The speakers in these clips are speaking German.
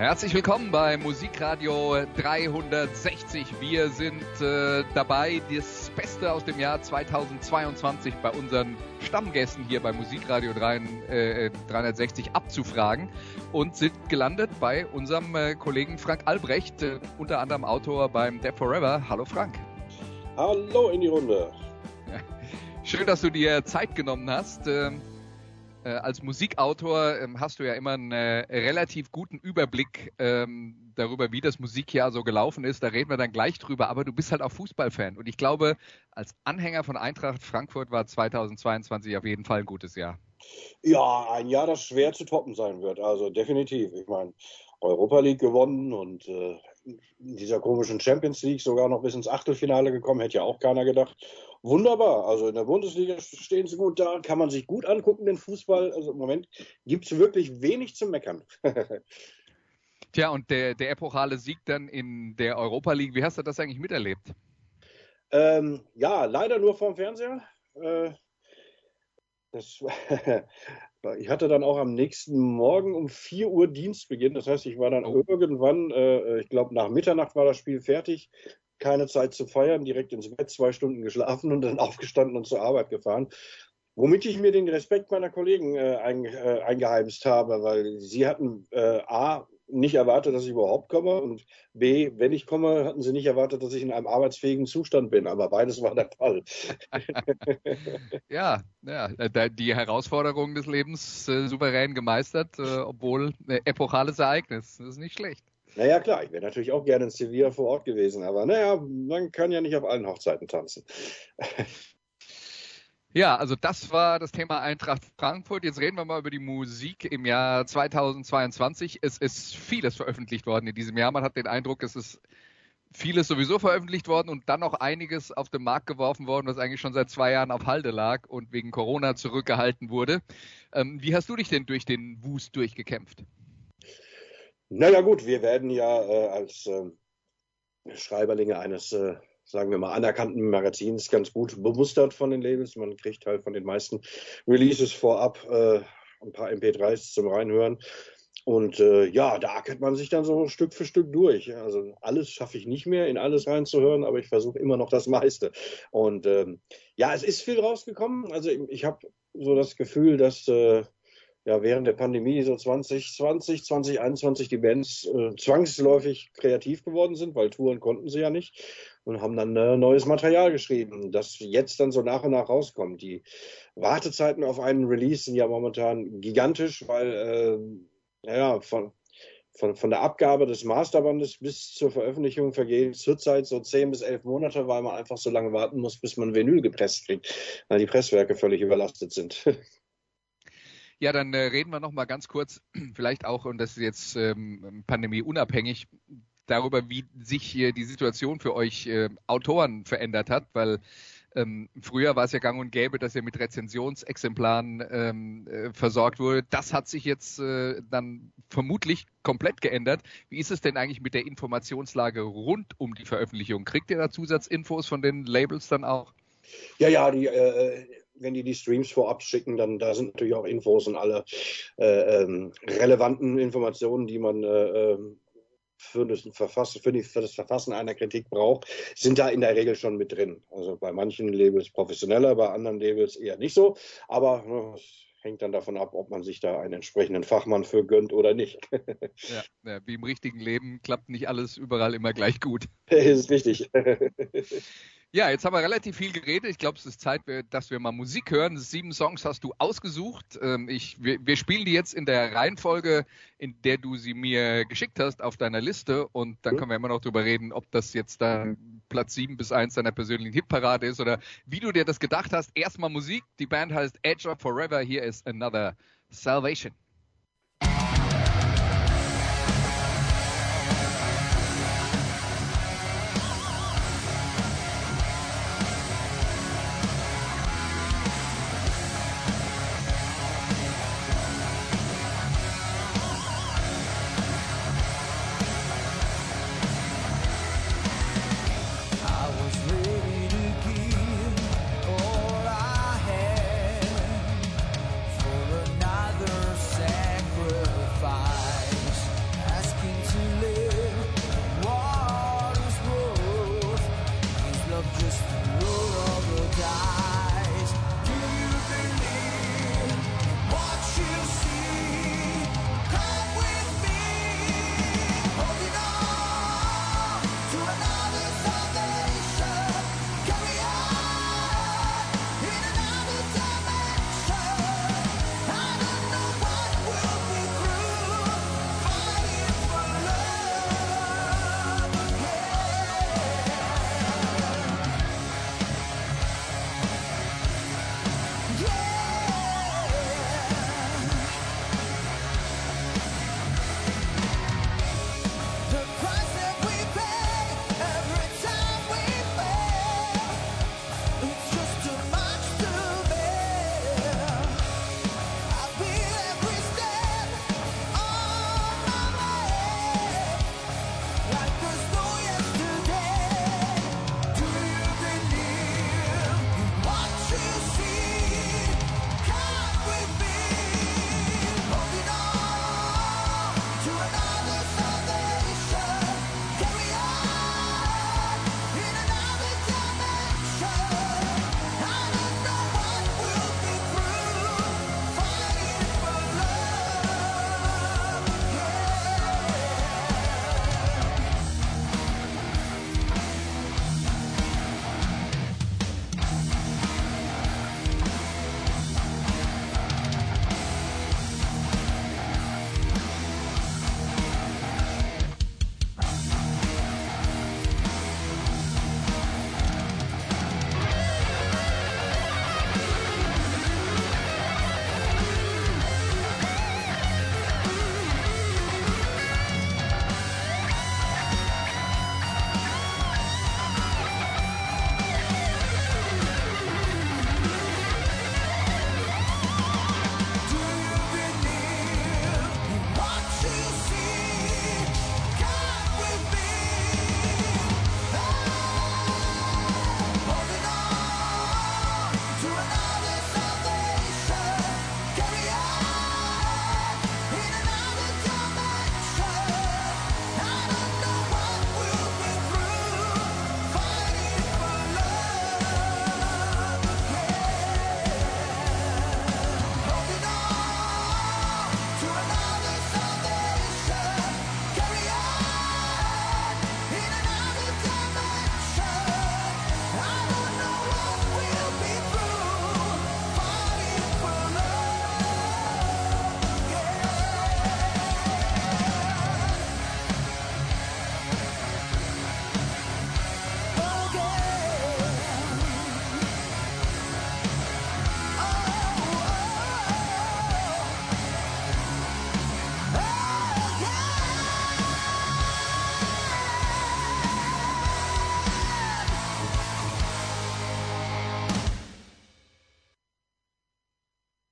Herzlich willkommen bei Musikradio 360. Wir sind äh, dabei, das Beste aus dem Jahr 2022 bei unseren Stammgästen hier bei Musikradio 3, äh, 360 abzufragen und sind gelandet bei unserem äh, Kollegen Frank Albrecht, äh, unter anderem Autor beim Dead Forever. Hallo Frank. Hallo in die Runde. Schön, dass du dir Zeit genommen hast. Ähm, äh, als Musikautor ähm, hast du ja immer einen äh, relativ guten Überblick ähm, darüber, wie das Musikjahr so gelaufen ist. Da reden wir dann gleich drüber. Aber du bist halt auch Fußballfan. Und ich glaube, als Anhänger von Eintracht Frankfurt war 2022 auf jeden Fall ein gutes Jahr. Ja, ein Jahr, das schwer zu toppen sein wird. Also definitiv. Ich meine, Europa League gewonnen und äh, in dieser komischen Champions League sogar noch bis ins Achtelfinale gekommen, hätte ja auch keiner gedacht. Wunderbar, also in der Bundesliga stehen sie gut da, kann man sich gut angucken, den Fußball. Also im Moment gibt es wirklich wenig zu meckern. Tja, und der, der epochale Sieg dann in der Europa League, wie hast du das eigentlich miterlebt? Ähm, ja, leider nur vorm Fernseher. Äh, das, ich hatte dann auch am nächsten Morgen um 4 Uhr Dienstbeginn. Das heißt, ich war dann oh. irgendwann, äh, ich glaube, nach Mitternacht war das Spiel fertig. Keine Zeit zu feiern, direkt ins Bett, zwei Stunden geschlafen und dann aufgestanden und zur Arbeit gefahren. Womit ich mir den Respekt meiner Kollegen äh, ein, äh, eingeheimst habe, weil sie hatten äh, A, nicht erwartet, dass ich überhaupt komme und B, wenn ich komme, hatten sie nicht erwartet, dass ich in einem arbeitsfähigen Zustand bin. Aber beides war der Fall. ja, ja, die Herausforderungen des Lebens äh, souverän gemeistert, äh, obwohl äh, epochales Ereignis. Das ist nicht schlecht. Naja, klar, ich wäre natürlich auch gerne in Sevilla vor Ort gewesen, aber naja, man kann ja nicht auf allen Hochzeiten tanzen. Ja, also das war das Thema Eintracht Frankfurt. Jetzt reden wir mal über die Musik im Jahr 2022. Es ist vieles veröffentlicht worden in diesem Jahr. Man hat den Eindruck, es ist vieles sowieso veröffentlicht worden und dann noch einiges auf den Markt geworfen worden, was eigentlich schon seit zwei Jahren auf Halde lag und wegen Corona zurückgehalten wurde. Ähm, wie hast du dich denn durch den Wust durchgekämpft? Naja gut, wir werden ja äh, als äh, Schreiberlinge eines äh, sagen wir mal, anerkannten Magazins ganz gut bemustert von den Labels. Man kriegt halt von den meisten Releases vorab äh, ein paar MP3s zum Reinhören. Und äh, ja, da ackert man sich dann so Stück für Stück durch. Also alles schaffe ich nicht mehr, in alles reinzuhören, aber ich versuche immer noch das meiste. Und ähm, ja, es ist viel rausgekommen. Also ich, habe so das Gefühl, dass äh, ja während der Pandemie so 2020, 2021 die Bands äh, zwangsläufig kreativ geworden sind, weil Touren konnten sie ja nicht und haben dann äh, neues Material geschrieben, das jetzt dann so nach und nach rauskommt. Die Wartezeiten auf einen Release sind ja momentan gigantisch, weil äh, ja, von, von, von der Abgabe des Masterbandes bis zur Veröffentlichung vergehen zurzeit so zehn bis elf Monate, weil man einfach so lange warten muss, bis man Vinyl gepresst kriegt, weil die Presswerke völlig überlastet sind. Ja, dann äh, reden wir noch mal ganz kurz, vielleicht auch, und das ist jetzt ähm, pandemieunabhängig, darüber, wie sich hier die Situation für euch äh, Autoren verändert hat, weil ähm, früher war es ja gang und gäbe, dass ihr mit Rezensionsexemplaren ähm, äh, versorgt wurde. Das hat sich jetzt äh, dann vermutlich komplett geändert. Wie ist es denn eigentlich mit der Informationslage rund um die Veröffentlichung? Kriegt ihr da Zusatzinfos von den Labels dann auch? Ja, ja, die, äh, wenn die die Streams vorab schicken, dann da sind natürlich auch Infos und alle äh, ähm, relevanten Informationen, die man äh, ähm, für das, Verfassen, für, das Verfassen einer Kritik braucht, sind da in der Regel schon mit drin. Also bei manchen Labels professioneller, bei anderen Labels eher nicht so. Aber ne, es hängt dann davon ab, ob man sich da einen entsprechenden Fachmann für gönnt oder nicht. ja, ja, wie im richtigen Leben klappt nicht alles überall immer gleich gut. Das ist richtig. Ja, jetzt haben wir relativ viel geredet. Ich glaube, es ist Zeit, dass wir mal Musik hören. Sieben Songs hast du ausgesucht. Ähm, ich, wir, wir, spielen die jetzt in der Reihenfolge, in der du sie mir geschickt hast, auf deiner Liste. Und dann können wir immer noch drüber reden, ob das jetzt dann Platz 7 bis 1 deiner persönlichen Hitparade ist oder wie du dir das gedacht hast. Erstmal Musik. Die Band heißt Edge of Forever. Hier ist Another Salvation.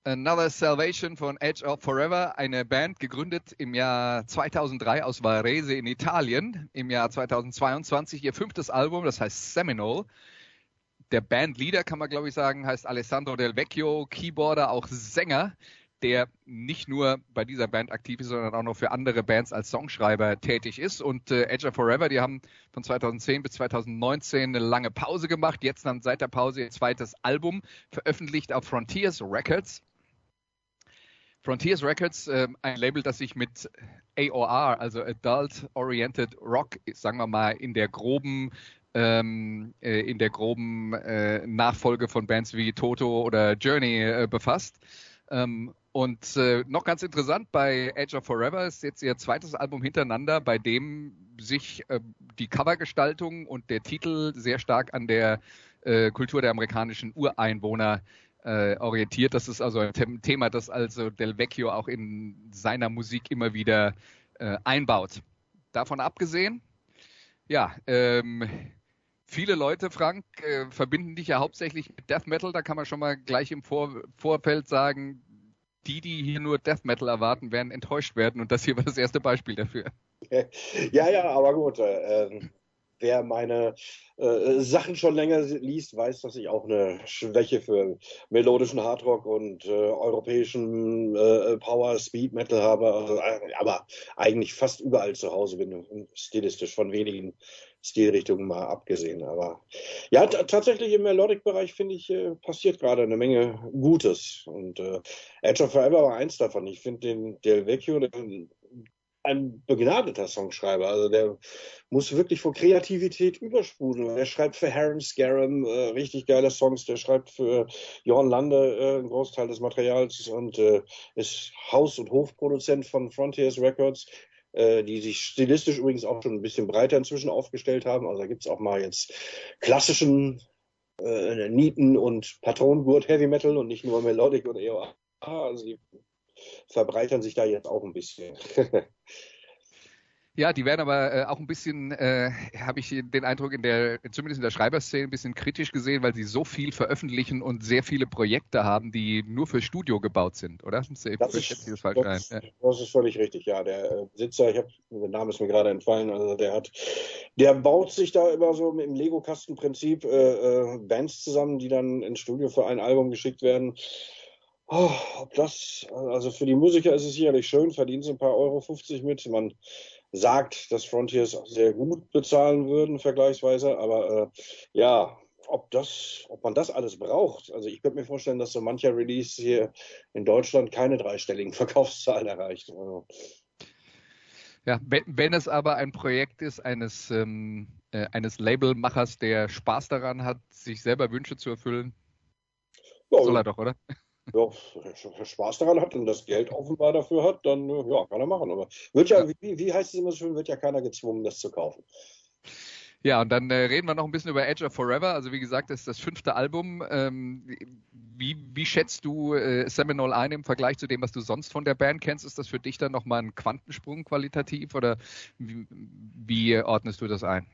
Another Salvation von Edge of Forever, eine Band gegründet im Jahr 2003 aus Varese in Italien. Im Jahr 2022 ihr fünftes Album, das heißt Seminole. Der Bandleader, kann man glaube ich sagen, heißt Alessandro Del Vecchio, Keyboarder, auch Sänger, der nicht nur bei dieser Band aktiv ist, sondern auch noch für andere Bands als Songschreiber tätig ist. Und äh, Edge of Forever, die haben von 2010 bis 2019 eine lange Pause gemacht. Jetzt dann seit der Pause ihr zweites Album veröffentlicht auf Frontiers Records. Frontiers Records, äh, ein Label, das sich mit AOR, also Adult Oriented Rock, sagen wir mal, in der groben ähm, äh, in der groben äh, Nachfolge von Bands wie Toto oder Journey äh, befasst. Ähm, und äh, noch ganz interessant, bei Age of Forever ist jetzt ihr zweites Album hintereinander, bei dem sich äh, die Covergestaltung und der Titel sehr stark an der äh, Kultur der amerikanischen Ureinwohner äh, orientiert. Das ist also ein Thema, das also Del Vecchio auch in seiner Musik immer wieder äh, einbaut. Davon abgesehen, ja, ähm, viele Leute, Frank, äh, verbinden dich ja hauptsächlich mit Death Metal. Da kann man schon mal gleich im Vor Vorfeld sagen, die, die hier nur Death Metal erwarten, werden enttäuscht werden. Und das hier war das erste Beispiel dafür. Ja, ja, aber gut. Äh, wer meine äh, Sachen schon länger liest, weiß, dass ich auch eine Schwäche für melodischen Hardrock und äh, europäischen äh, Power Speed Metal habe, also, äh, aber eigentlich fast überall zu Hause bin, stilistisch von wenigen Stilrichtungen mal abgesehen. Aber ja, tatsächlich im Melodic-Bereich finde ich, äh, passiert gerade eine Menge Gutes. Und äh, Edge of Forever war eins davon. Ich finde den Del Vecchio, den, ein begnadeter Songschreiber. Also der muss wirklich vor Kreativität übersprudeln. Er schreibt für Harren Scarum äh, richtig geile Songs. Der schreibt für Jorn Lande äh, einen Großteil des Materials und äh, ist Haus- und Hofproduzent von Frontiers Records äh, die sich stilistisch übrigens auch schon ein bisschen breiter inzwischen aufgestellt haben. Also da gibt es auch mal jetzt klassischen äh, Nieten und Patronengurt Heavy Metal und nicht nur Melodic oder EOA. Also die verbreitern sich da jetzt auch ein bisschen. Ja, die werden aber äh, auch ein bisschen, äh, habe ich den Eindruck, in der, zumindest in der Schreiberszene ein bisschen kritisch gesehen, weil sie so viel veröffentlichen und sehr viele Projekte haben, die nur für Studio gebaut sind, oder? Das, ist, das, falsch das, ja. das ist völlig richtig, ja. Der äh, Besitzer, ich habe, der Name ist mir gerade entfallen, also der hat, der baut sich da immer so im Lego-Kastenprinzip äh, äh, Bands zusammen, die dann ins Studio für ein Album geschickt werden. Oh, ob das, also für die Musiker ist es sicherlich schön, verdienen sie ein paar Euro 50 mit. Man sagt, dass Frontiers sehr gut bezahlen würden, vergleichsweise, aber äh, ja, ob das, ob man das alles braucht. Also ich könnte mir vorstellen, dass so mancher Release hier in Deutschland keine dreistelligen Verkaufszahlen erreicht. Also. Ja, wenn, wenn, es aber ein Projekt ist eines, ähm, äh, eines Labelmachers, der Spaß daran hat, sich selber Wünsche zu erfüllen, ja, soll er doch, oder? Ja, Spaß daran hat und das Geld offenbar dafür hat, dann ja, kann er machen. Aber wird ja, wie, wie heißt es immer so schön, wird ja keiner gezwungen, das zu kaufen. Ja, und dann äh, reden wir noch ein bisschen über Edge of Forever. Also wie gesagt, das ist das fünfte Album. Ähm, wie, wie schätzt du äh, Seminole ein im Vergleich zu dem, was du sonst von der Band kennst? Ist das für dich dann nochmal ein Quantensprung qualitativ oder wie, wie ordnest du das ein?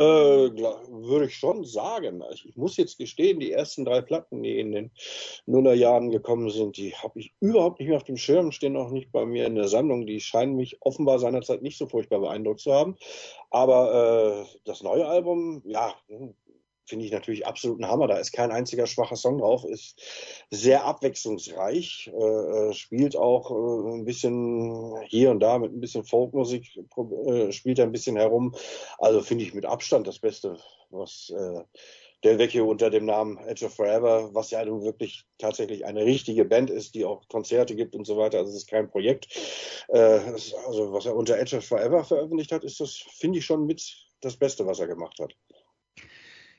Äh, würde ich schon sagen. Ich muss jetzt gestehen, die ersten drei Platten, die in den Nullerjahren gekommen sind, die habe ich überhaupt nicht mehr auf dem Schirm, stehen auch nicht bei mir in der Sammlung. Die scheinen mich offenbar seinerzeit nicht so furchtbar beeindruckt zu haben. Aber äh, das neue Album, ja, finde ich natürlich absolut ein Hammer. Da ist kein einziger schwacher Song drauf, ist sehr abwechslungsreich, äh, äh, spielt auch äh, ein bisschen hier und da mit ein bisschen Folkmusik, äh, spielt er ein bisschen herum. Also finde ich mit Abstand das Beste, was äh, Del Vecchio unter dem Namen Edge of Forever, was ja nun wirklich tatsächlich eine richtige Band ist, die auch Konzerte gibt und so weiter. Also es ist kein Projekt. Äh, also was er unter Edge of Forever veröffentlicht hat, ist das, finde ich, schon mit das Beste, was er gemacht hat.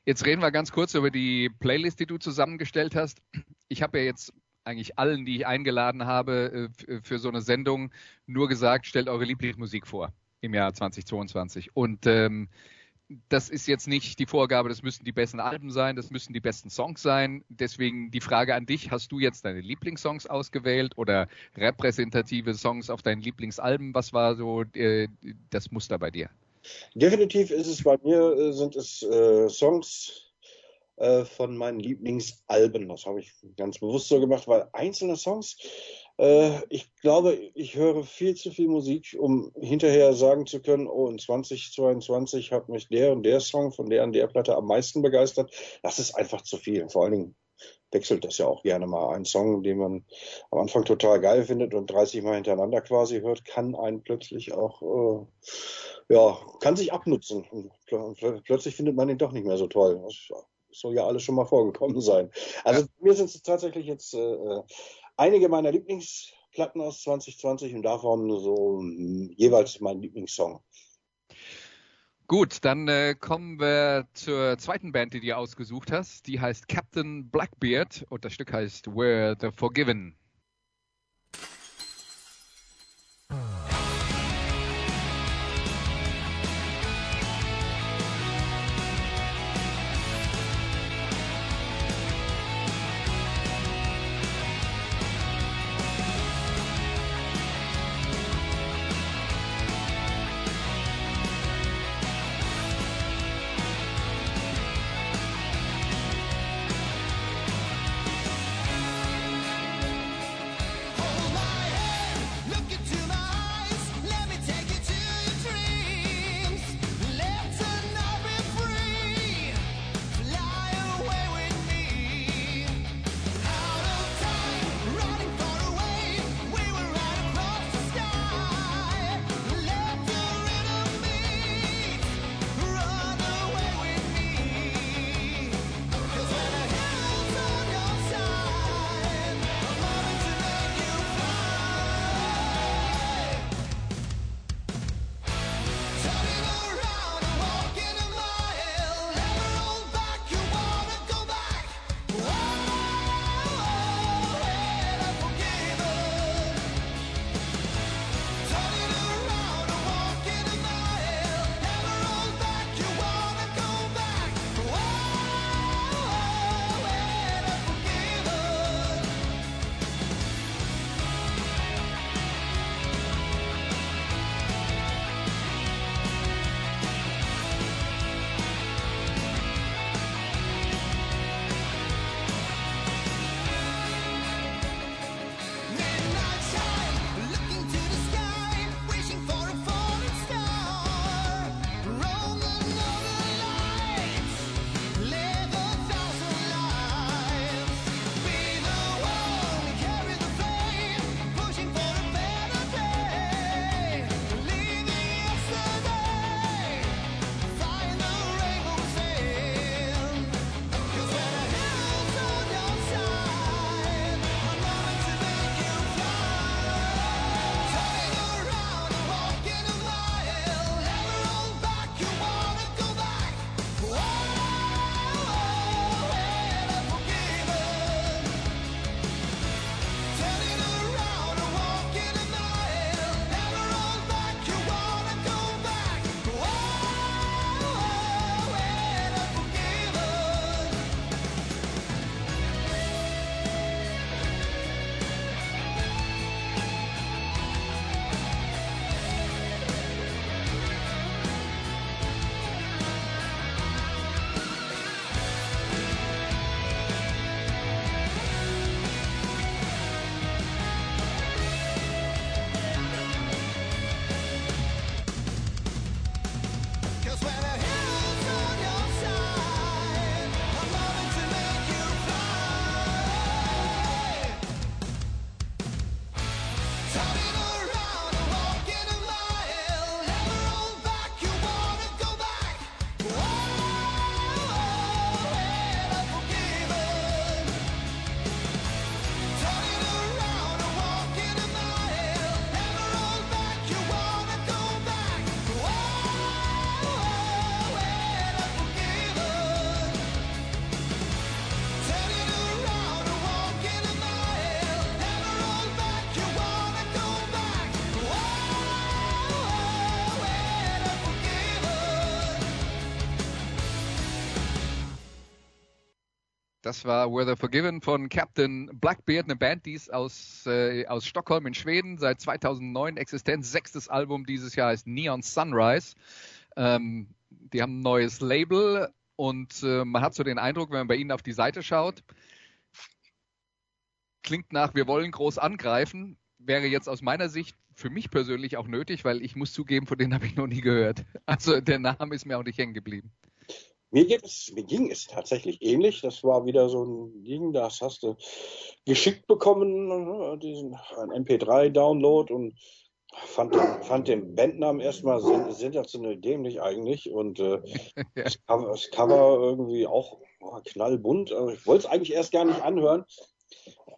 Jetzt reden wir ganz kurz über die Playlist, die du zusammengestellt hast. Ich habe ja jetzt eigentlich allen, die ich eingeladen habe äh, für so eine Sendung, nur gesagt, stellt eure Lieblingsmusik vor im Jahr 2022. Und ähm, das ist jetzt nicht die Vorgabe, das müssen die besten Alben sein, das müssen die besten Songs sein. Deswegen die Frage an dich, hast du jetzt deine Lieblingssongs ausgewählt oder repräsentative Songs auf deinen Lieblingsalben? Was war so äh, das Muster bei dir? Definitiv ist es bei mir, äh, sind es äh, Songs äh, von meinen Lieblingsalben. Das habe ich ganz bewusst so gemacht, weil einzelne Songs, äh, ich glaube, ich höre viel zu viel Musik, um hinterher sagen zu können, oh, in 2022 hat mich der und der Song von der und der Platte am meisten begeistert. Das ist einfach zu viel. Vor allen Dingen wechselt das ja auch gerne mal. Ein Song, den man am Anfang total geil findet und 30 Mal hintereinander quasi hört, kann einen plötzlich auch, äh, ja, kann sich abnutzen. Und plötzlich findet man ihn doch nicht mehr so toll. Das soll ja alles schon mal vorgekommen sein. Also ja. mir sind es tatsächlich jetzt äh, einige meiner Lieblingsplatten aus 2020 und davon so hm, jeweils mein Lieblingssong. Gut, dann äh, kommen wir zur zweiten Band, die du ausgesucht hast. Die heißt Captain Blackbeard und das Stück heißt We're the Forgiven. Das war Weather Forgiven von Captain Blackbeard, eine Band, die ist aus, äh, aus Stockholm in Schweden, seit 2009 Existenz. Sechstes Album dieses Jahr heißt Neon Sunrise. Ähm, die haben ein neues Label und äh, man hat so den Eindruck, wenn man bei ihnen auf die Seite schaut, klingt nach, wir wollen groß angreifen, wäre jetzt aus meiner Sicht für mich persönlich auch nötig, weil ich muss zugeben, von denen habe ich noch nie gehört. Also der Name ist mir auch nicht hängen geblieben. Mir, geht es, mir ging es tatsächlich ähnlich. Das war wieder so ein Ding, das hast du geschickt bekommen, ne, diesen MP3-Download und fand den, fand den Bandnamen erstmal sensationell dämlich eigentlich und äh, das, Cover, das, Cover, irgendwie auch oh, knallbunt. Also ich wollte es eigentlich erst gar nicht anhören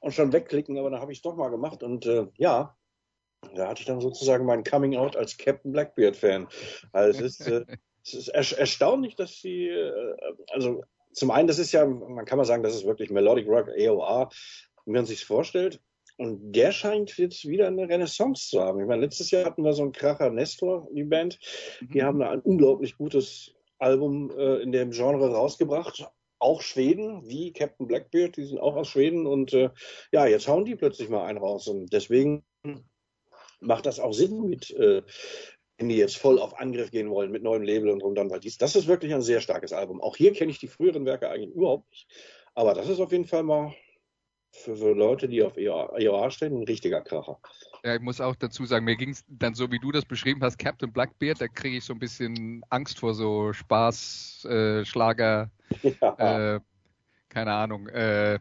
und schon wegklicken, aber dann habe ich es doch mal gemacht und äh, ja, da hatte ich dann sozusagen mein Coming Out als Captain Blackbeard-Fan. Also es ist, äh, es ist er erstaunlich, dass sie, äh, also zum einen, das ist ja, man kann mal sagen, das ist wirklich Melodic Rock, AOR, wie man sich vorstellt. Und der scheint jetzt wieder eine Renaissance zu haben. Ich meine, letztes Jahr hatten wir so einen Kracher Nestor, die Band. Die mhm. haben ein unglaublich gutes Album äh, in dem Genre rausgebracht. Auch Schweden, wie Captain Blackbeard, die sind auch aus Schweden. Und äh, ja, jetzt hauen die plötzlich mal einen raus. Und deswegen macht das auch Sinn mit, äh, die jetzt voll auf Angriff gehen wollen mit neuem Label und drum dann, weil dies, das ist wirklich ein sehr starkes Album. Auch hier kenne ich die früheren Werke eigentlich überhaupt nicht. Aber das ist auf jeden Fall mal für, für Leute, die auf EOA stehen, ein richtiger Kracher. Ja, ich muss auch dazu sagen, mir ging es dann so, wie du das beschrieben hast, Captain Blackbeard, da kriege ich so ein bisschen Angst vor so Spaß, äh, Schlager, ja. äh, keine Ahnung, äh,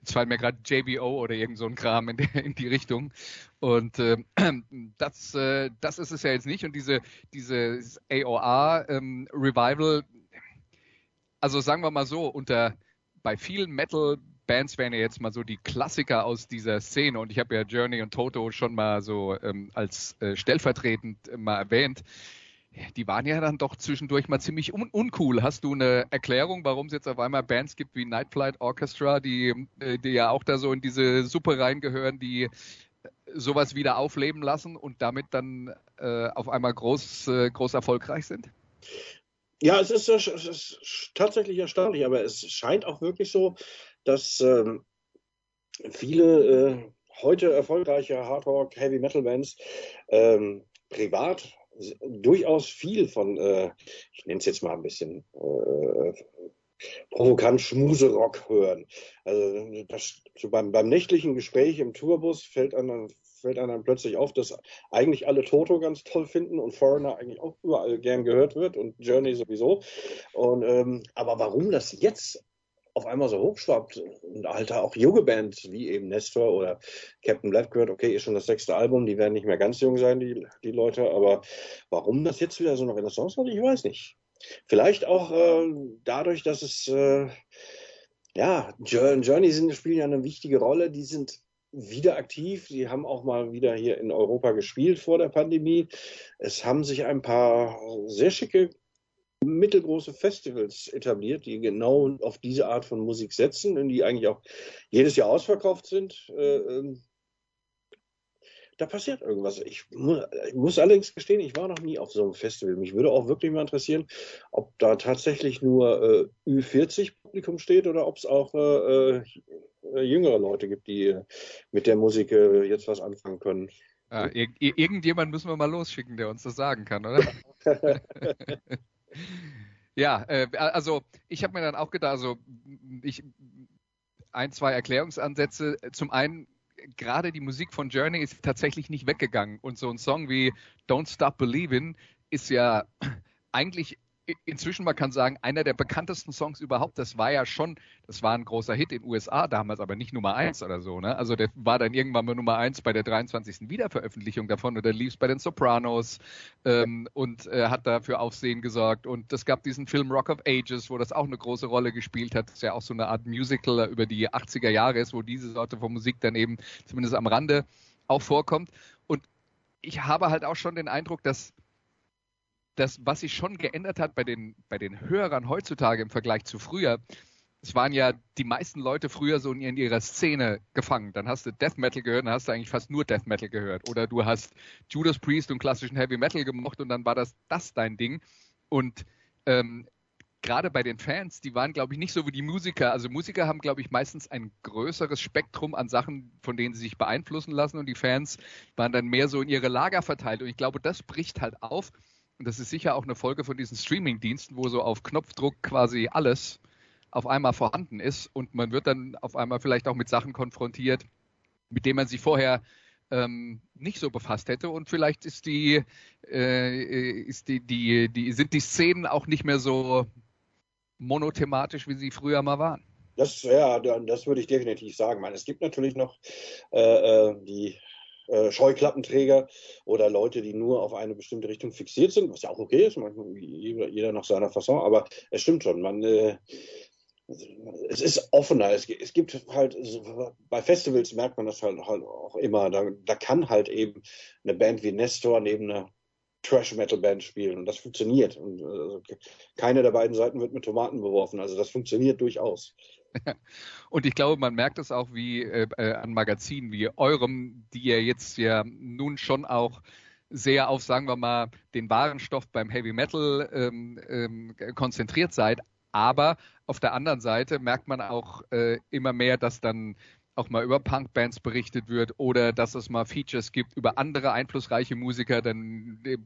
Jetzt fallen mir gerade JBO oder irgend so ein Kram in, die, in die Richtung. Und äh, das, äh, das ist es ja jetzt nicht. Und diese, diese AOR ähm, Revival, also sagen wir mal so, unter bei vielen Metal Bands wären ja jetzt mal so die Klassiker aus dieser Szene und ich habe ja Journey und Toto schon mal so ähm, als äh, stellvertretend mal erwähnt die waren ja dann doch zwischendurch mal ziemlich un uncool. Hast du eine Erklärung, warum es jetzt auf einmal Bands gibt wie Night Flight Orchestra, die, äh, die ja auch da so in diese Suppe reingehören, die äh, sowas wieder aufleben lassen und damit dann äh, auf einmal groß, äh, groß erfolgreich sind? Ja, es ist, es ist, tatsächlich erstaunlich, aber es scheint auch wirklich so, dass ähm, viele äh, heute erfolgreiche Hard Rock, Heavy Metal Bands ähm, privat durchaus viel von, äh, ich nenne es jetzt mal ein bisschen äh, provokant Schmuserock hören. Also das, so beim, beim nächtlichen Gespräch im Tourbus fällt einem, fällt einem plötzlich auf, dass eigentlich alle Toto ganz toll finden und Foreigner eigentlich auch überall gern gehört wird und Journey sowieso. Und, ähm, aber warum das jetzt auf einmal so hochschwappt und Alter, auch junge Bands wie eben Nestor oder Captain Blackbird, okay, ist schon das sechste Album, die werden nicht mehr ganz jung sein, die, die Leute, aber warum das jetzt wieder so eine Renaissance hat, ich weiß nicht. Vielleicht auch äh, dadurch, dass es, äh, ja, Journey sind, spielen ja eine wichtige Rolle, die sind wieder aktiv. Sie haben auch mal wieder hier in Europa gespielt vor der Pandemie. Es haben sich ein paar sehr schicke mittelgroße Festivals etabliert, die genau auf diese Art von Musik setzen und die eigentlich auch jedes Jahr ausverkauft sind. Äh, ähm, da passiert irgendwas. Ich muss, ich muss, allerdings gestehen, ich war noch nie auf so einem Festival. Mich würde auch wirklich mal interessieren, ob da tatsächlich nur äh, Ü40-Publikum steht oder ob es auch äh, äh, jüngere Leute gibt, die mit der Musik jetzt was anfangen können. Ja, ir irgendjemand müssen wir mal losschicken, der uns das sagen kann, oder? Ja, äh, also ich habe mir dann auch gedacht, also ich ein, zwei Erklärungsansätze. Zum einen, gerade die Musik von Journey ist tatsächlich nicht weggegangen. Und so ein Song wie Don't Stop Believing ist ja eigentlich inzwischen, man kann sagen, einer der bekanntesten Songs überhaupt. Das war ja schon, das war ein großer Hit in den USA damals, aber nicht Nummer eins oder so. Ne? Also der war dann irgendwann mal Nummer eins bei der 23. Wiederveröffentlichung davon oder lief es bei den Sopranos ähm, und äh, hat dafür Aufsehen gesorgt. Und es gab diesen Film Rock of Ages, wo das auch eine große Rolle gespielt hat. Das ist ja auch so eine Art Musical über die 80er Jahre ist, wo diese Sorte von Musik dann eben zumindest am Rande auch vorkommt. Und ich habe halt auch schon den Eindruck, dass das, was sich schon geändert hat bei den, bei den Hörern heutzutage im Vergleich zu früher, es waren ja die meisten Leute früher so in ihrer Szene gefangen. Dann hast du Death Metal gehört, dann hast du eigentlich fast nur Death Metal gehört. Oder du hast Judas Priest und klassischen Heavy Metal gemocht und dann war das das dein Ding. Und ähm, gerade bei den Fans, die waren, glaube ich, nicht so wie die Musiker. Also Musiker haben, glaube ich, meistens ein größeres Spektrum an Sachen, von denen sie sich beeinflussen lassen und die Fans waren dann mehr so in ihre Lager verteilt. Und ich glaube, das bricht halt auf. Und das ist sicher auch eine Folge von diesen Streaming-Diensten, wo so auf Knopfdruck quasi alles auf einmal vorhanden ist und man wird dann auf einmal vielleicht auch mit Sachen konfrontiert, mit denen man sich vorher ähm, nicht so befasst hätte und vielleicht ist die, äh, ist die, die, die, sind die Szenen auch nicht mehr so monothematisch, wie sie früher mal waren. Das, ja, das würde ich definitiv sagen. meine, es gibt natürlich noch äh, äh, die äh, Scheuklappenträger oder Leute, die nur auf eine bestimmte Richtung fixiert sind, was ja auch okay ist, jeder, jeder nach seiner Fasson, aber es stimmt schon, man, äh, es ist offener. Es, es, gibt halt, bei Festivals merkt man das halt, halt auch immer. Da, da, kann halt eben eine Band wie Nestor neben einer Trash-Metal-Band spielen und das funktioniert. Und also, keine der beiden Seiten wird mit Tomaten beworfen. Also das funktioniert durchaus. Und ich glaube, man merkt es auch wie äh, äh, an Magazinen wie eurem, die ihr jetzt ja nun schon auch sehr auf, sagen wir mal, den wahren Stoff beim Heavy Metal ähm, ähm, konzentriert seid. Aber auf der anderen Seite merkt man auch äh, immer mehr, dass dann auch mal über Punkbands berichtet wird oder dass es mal Features gibt über andere einflussreiche Musiker. Dann äh,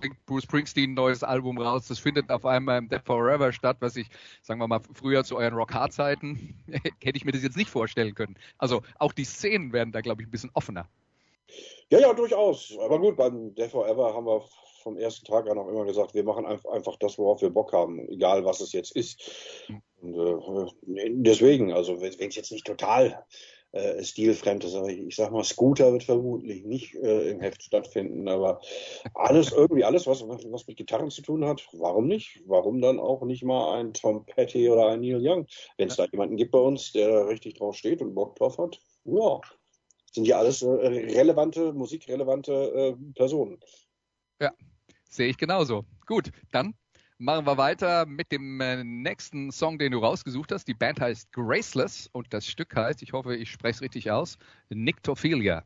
bringt Bruce Springsteen ein neues Album raus. Das findet auf einmal im Dead Forever statt, was ich, sagen wir mal, früher zu euren Rock-Hard-Zeiten hätte ich mir das jetzt nicht vorstellen können. Also auch die Szenen werden da, glaube ich, ein bisschen offener. Ja, ja, durchaus. Aber gut, beim Dead Forever haben wir vom ersten Tag an auch immer gesagt, wir machen einfach das, worauf wir Bock haben, egal was es jetzt ist. Und, äh, deswegen, also wenn es jetzt nicht total äh, stilfremd ist, aber ich, ich sag mal, Scooter wird vermutlich nicht äh, im Heft stattfinden, aber alles irgendwie, alles, was, was mit Gitarren zu tun hat, warum nicht? Warum dann auch nicht mal ein Tom Petty oder ein Neil Young? Wenn es da jemanden gibt bei uns, der da richtig drauf steht und Bock drauf hat, ja, sind ja alles äh, relevante, musikrelevante äh, Personen. Ja, sehe ich genauso. Gut, dann machen wir weiter mit dem äh, nächsten Song, den du rausgesucht hast. Die Band heißt Graceless und das Stück heißt, ich hoffe, ich spreche es richtig aus, Nyctophilia.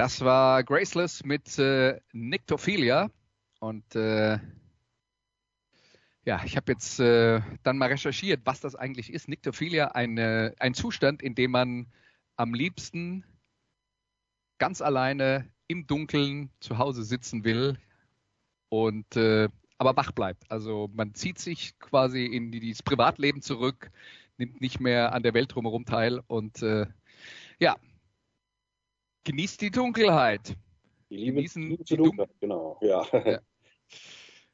Das war Graceless mit äh, Nyctophilia. Und äh, ja, ich habe jetzt äh, dann mal recherchiert, was das eigentlich ist. Nyctophilia, eine, ein Zustand, in dem man am liebsten ganz alleine im Dunkeln zu Hause sitzen will und äh, aber wach bleibt. Also man zieht sich quasi in die, dieses Privatleben zurück, nimmt nicht mehr an der Welt drumherum teil und äh, ja, genießt die Dunkelheit. Die Liebe, Genießen Liebe die Dunkelheit, genau, ja. ja.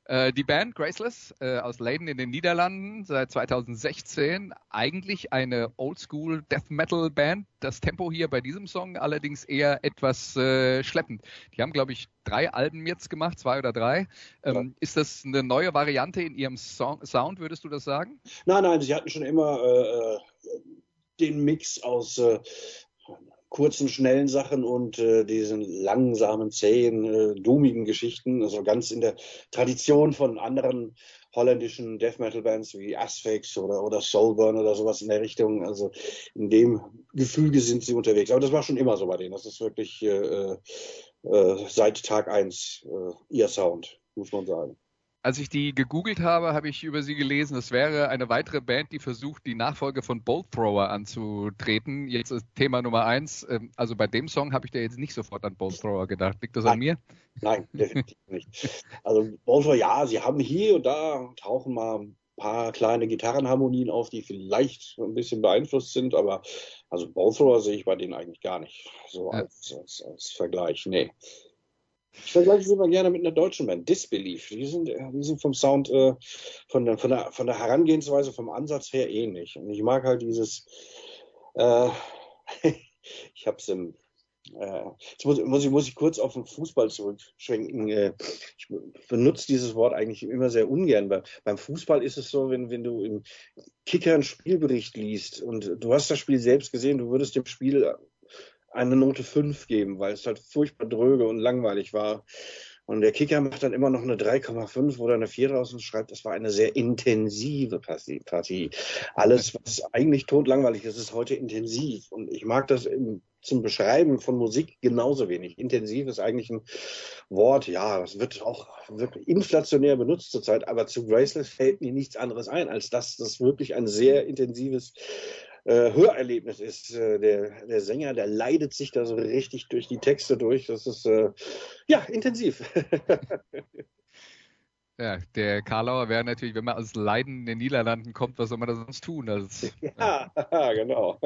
Äh, die Band Graceless äh, aus Leiden in den Niederlanden seit 2016 eigentlich eine Oldschool Death Metal Band. Das Tempo hier bei diesem Song allerdings eher etwas äh, schleppend. Die haben, glaube ich, drei Alben jetzt gemacht, zwei oder drei. Ähm, ja. Ist das eine neue Variante in ihrem Song Sound, würdest du das sagen? Nein, nein, sie hatten schon immer äh, äh den Mix aus äh, kurzen, schnellen Sachen und äh, diesen langsamen, zähen, äh, dummigen Geschichten, also ganz in der Tradition von anderen holländischen Death Metal Bands wie Asphyx oder, oder Soulburn oder sowas in der Richtung. Also in dem Gefüge sind sie unterwegs. Aber das war schon immer so bei denen. Das ist wirklich äh, äh, seit Tag eins äh, ihr Sound, muss man sagen als ich die gegoogelt habe, habe ich über sie gelesen, es wäre eine weitere Band, die versucht, die Nachfolge von Bolt Thrower anzutreten. Jetzt ist Thema Nummer eins. Ähm, also bei dem Song habe ich da jetzt nicht sofort an Bolt Thrower gedacht. Liegt das Nein. an mir? Nein, definitiv nicht. Also Bolt Thrower, ja, sie haben hier und da tauchen mal ein paar kleine Gitarrenharmonien auf, die vielleicht ein bisschen beeinflusst sind, aber also Bolt Thrower sehe ich bei denen eigentlich gar nicht. So als, als, als Vergleich. Nee. Ich vergleiche sie immer gerne mit einer deutschen Band, Disbelief. Die sind, die sind vom Sound, äh, von, der, von, der, von der Herangehensweise, vom Ansatz her ähnlich. Und ich mag halt dieses, äh, ich habe es im, äh, jetzt muss, muss, ich, muss ich kurz auf den Fußball zurückschwenken. Äh, ich benutze dieses Wort eigentlich immer sehr ungern. Bei, beim Fußball ist es so, wenn, wenn du im Kicker einen Spielbericht liest und du hast das Spiel selbst gesehen, du würdest dem Spiel eine Note 5 geben, weil es halt furchtbar dröge und langweilig war. Und der Kicker macht dann immer noch eine 3,5 oder eine 4 draußen schreibt, das war eine sehr intensive Partie. Alles, was eigentlich totlangweilig ist, ist heute intensiv. Und ich mag das im, zum Beschreiben von Musik genauso wenig. Intensiv ist eigentlich ein Wort, ja, das wird auch wirklich inflationär benutzt zurzeit, aber zu Graceless fällt mir nichts anderes ein, als dass das wirklich ein sehr intensives äh, Hörerlebnis ist. Äh, der, der Sänger, der leidet sich da so richtig durch die Texte durch. Das ist äh, ja intensiv. Ja, der Karlauer wäre natürlich, wenn man aus Leiden in den Niederlanden kommt, was soll man da sonst tun? Das, ja, ja, genau.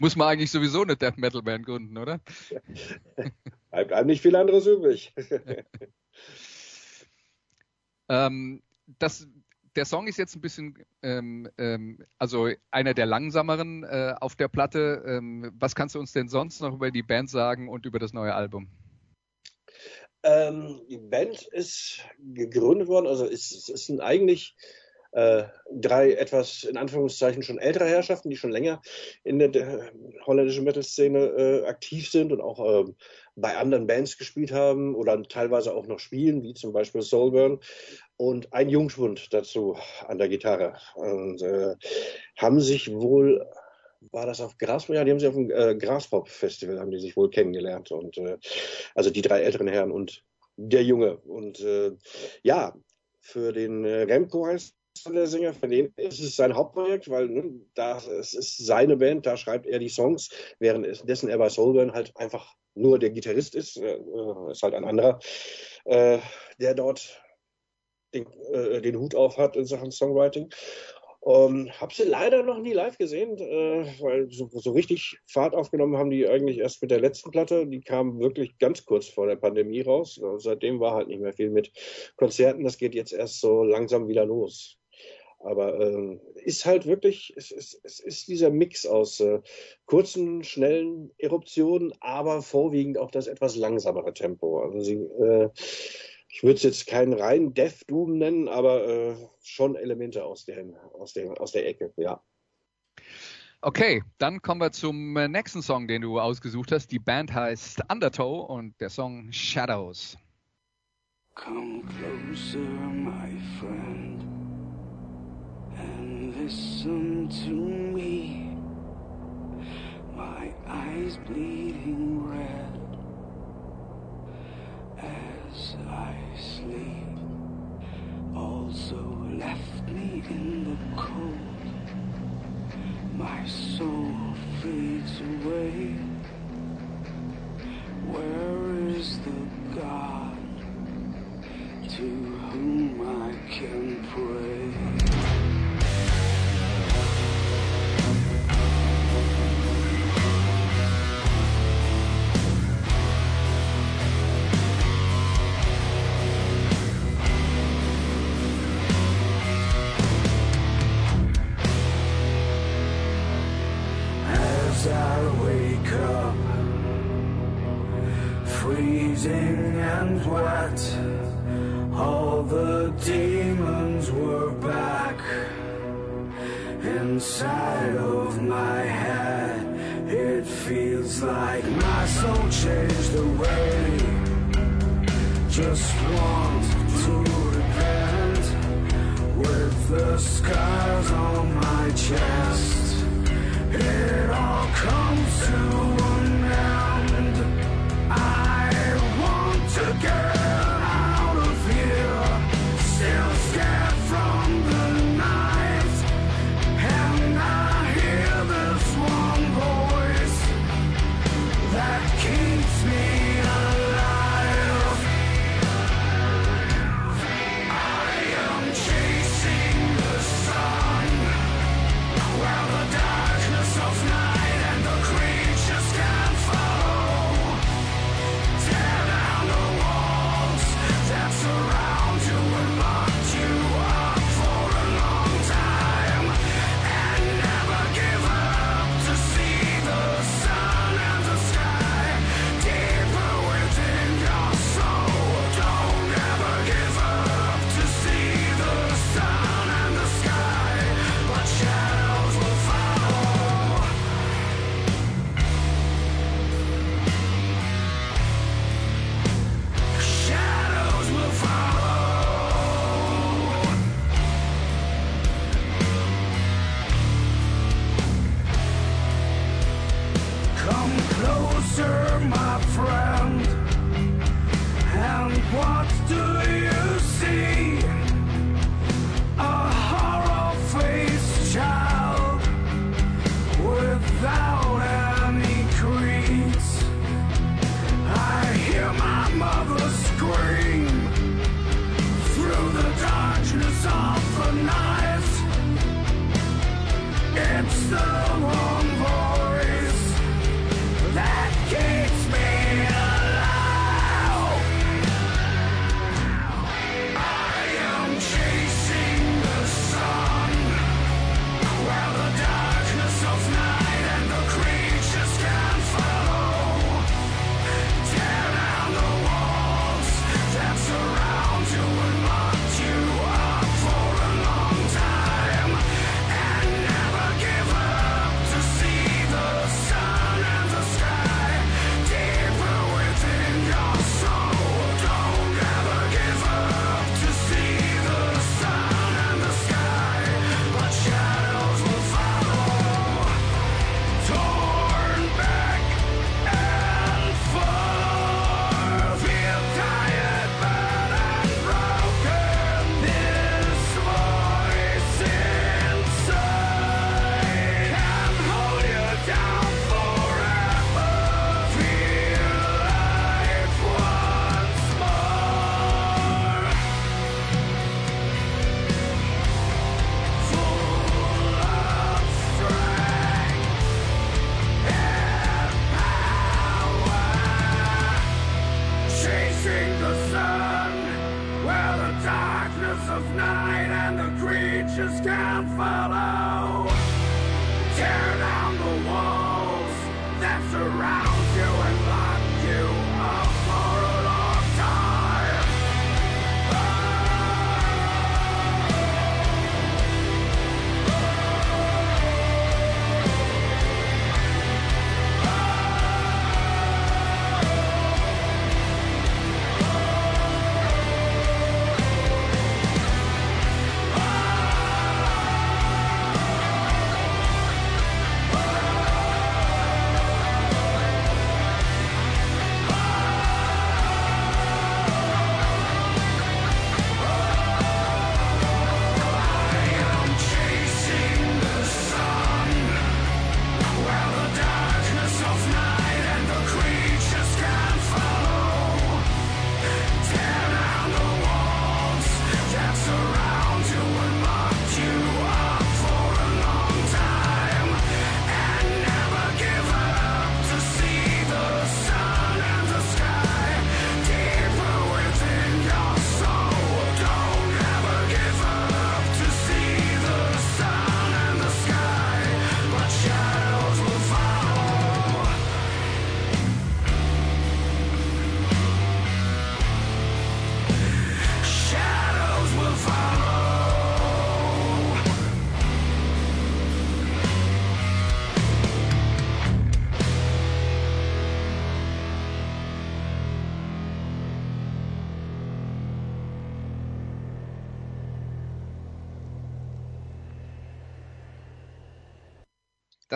Muss man eigentlich sowieso eine Death Metal Band gründen, oder? Bleibt einem nicht viel anderes übrig. ähm, das der Song ist jetzt ein bisschen, ähm, ähm, also einer der langsameren äh, auf der Platte. Ähm, was kannst du uns denn sonst noch über die Band sagen und über das neue Album? Ähm, die Band ist gegründet worden, also es, es sind eigentlich äh, drei etwas in Anführungszeichen schon ältere Herrschaften, die schon länger in der, der holländischen Metal-Szene äh, aktiv sind und auch äh, bei anderen Bands gespielt haben oder teilweise auch noch spielen, wie zum Beispiel Soulburn und ein Jungschwund dazu an der Gitarre. Und äh, haben sich wohl, war das auf Graspop? Ja, die haben sich auf dem äh, Graspop-Festival haben die sich wohl kennengelernt. Und äh, also die drei älteren Herren und der Junge. Und äh, ja, für den äh, Remco heißt der Sänger, für den ist es sein Hauptprojekt, weil ne, da, es ist seine Band, da schreibt er die Songs, währenddessen er bei Soulburn halt einfach nur der Gitarrist ist, äh, ist halt ein anderer, äh, der dort den, äh, den Hut auf hat in Sachen Songwriting. Ähm, hab sie leider noch nie live gesehen, äh, weil so, so, richtig Fahrt aufgenommen haben die eigentlich erst mit der letzten Platte. Die kam wirklich ganz kurz vor der Pandemie raus. Also seitdem war halt nicht mehr viel mit Konzerten. Das geht jetzt erst so langsam wieder los. Aber äh, ist halt wirklich, es, es, es, ist dieser Mix aus äh, kurzen, schnellen Eruptionen, aber vorwiegend auch das etwas langsamere Tempo. Also sie äh, ich würde es jetzt keinen rein Death Doom nennen, aber äh, schon Elemente aus, den, aus, den, aus der Ecke, ja. Okay, dann kommen wir zum äh, nächsten Song, den du ausgesucht hast. Die Band heißt Undertow und der Song Shadows. Come closer, my friend, listen to me. My eyes bleeding red as I sleep. Also left me in the cold. My soul fades away. Where is the God to whom I can pray? closer, my friend. And what do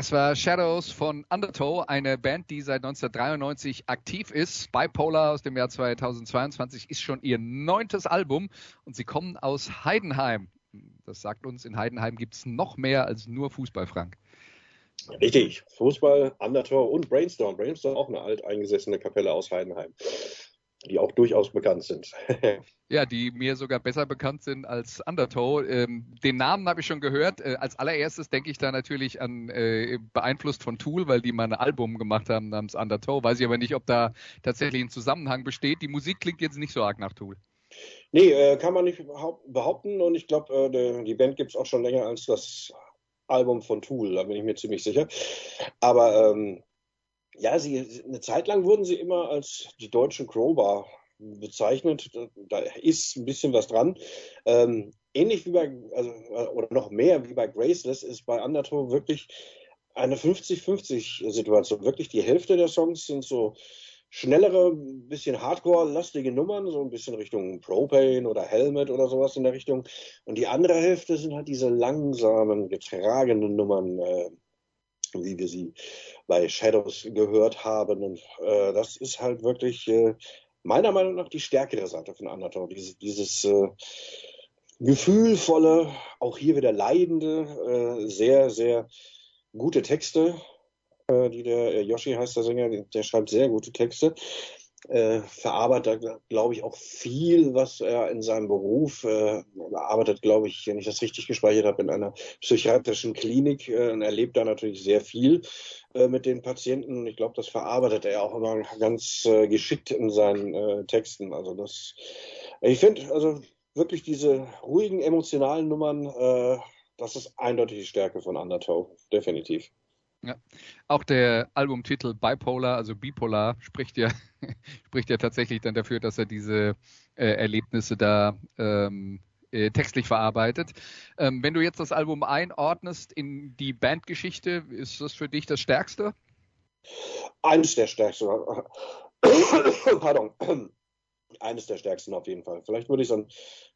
Das war Shadows von Undertow, eine Band, die seit 1993 aktiv ist. Bipolar aus dem Jahr 2022 ist schon ihr neuntes Album und sie kommen aus Heidenheim. Das sagt uns, in Heidenheim gibt es noch mehr als nur Fußball, Frank. Richtig, Fußball, Undertow und Brainstorm. Brainstorm auch eine alteingesessene Kapelle aus Heidenheim die auch durchaus bekannt sind. ja, die mir sogar besser bekannt sind als Undertow. Ähm, den Namen habe ich schon gehört. Äh, als allererstes denke ich da natürlich an äh, beeinflusst von Tool, weil die mal ein Album gemacht haben namens Undertow. Weiß ich aber nicht, ob da tatsächlich ein Zusammenhang besteht. Die Musik klingt jetzt nicht so arg nach Tool. Nee, äh, kann man nicht behaupten und ich glaube, äh, die Band gibt es auch schon länger als das Album von Tool, da bin ich mir ziemlich sicher. Aber ähm, ja, sie, eine Zeit lang wurden sie immer als die deutschen Crowbar bezeichnet. Da ist ein bisschen was dran. Ähm, ähnlich wie bei, also, oder noch mehr wie bei Graceless, ist bei Undertow wirklich eine 50-50-Situation. Wirklich die Hälfte der Songs sind so schnellere, bisschen Hardcore-lastige Nummern, so ein bisschen Richtung Propane oder Helmet oder sowas in der Richtung. Und die andere Hälfte sind halt diese langsamen, getragenen Nummern. Äh, wie wir sie bei Shadows gehört haben. Und äh, das ist halt wirklich äh, meiner Meinung nach die stärkere Seite von Undertow. Dieses, dieses äh, gefühlvolle, auch hier wieder leidende, äh, sehr, sehr gute Texte, äh, die der äh, Yoshi heißt der Sänger, der schreibt sehr gute Texte äh, verarbeitet, glaube ich, auch viel, was er in seinem Beruf äh, arbeitet, glaube ich, wenn ich das richtig gespeichert habe, in einer psychiatrischen Klinik äh, und erlebt da natürlich sehr viel äh, mit den Patienten. Ich glaube, das verarbeitet er auch immer ganz äh, geschickt in seinen äh, Texten. Also das, ich finde, also wirklich diese ruhigen, emotionalen Nummern, äh, das ist eindeutig die Stärke von Undertow, definitiv. Ja. Auch der Albumtitel Bipolar, also Bipolar, spricht ja, spricht ja tatsächlich dann dafür, dass er diese äh, Erlebnisse da ähm, äh, textlich verarbeitet. Ähm, wenn du jetzt das Album einordnest in die Bandgeschichte, ist das für dich das Stärkste? Eines der stärksten. Pardon. Eines der stärksten auf jeden Fall. Vielleicht würde ich es an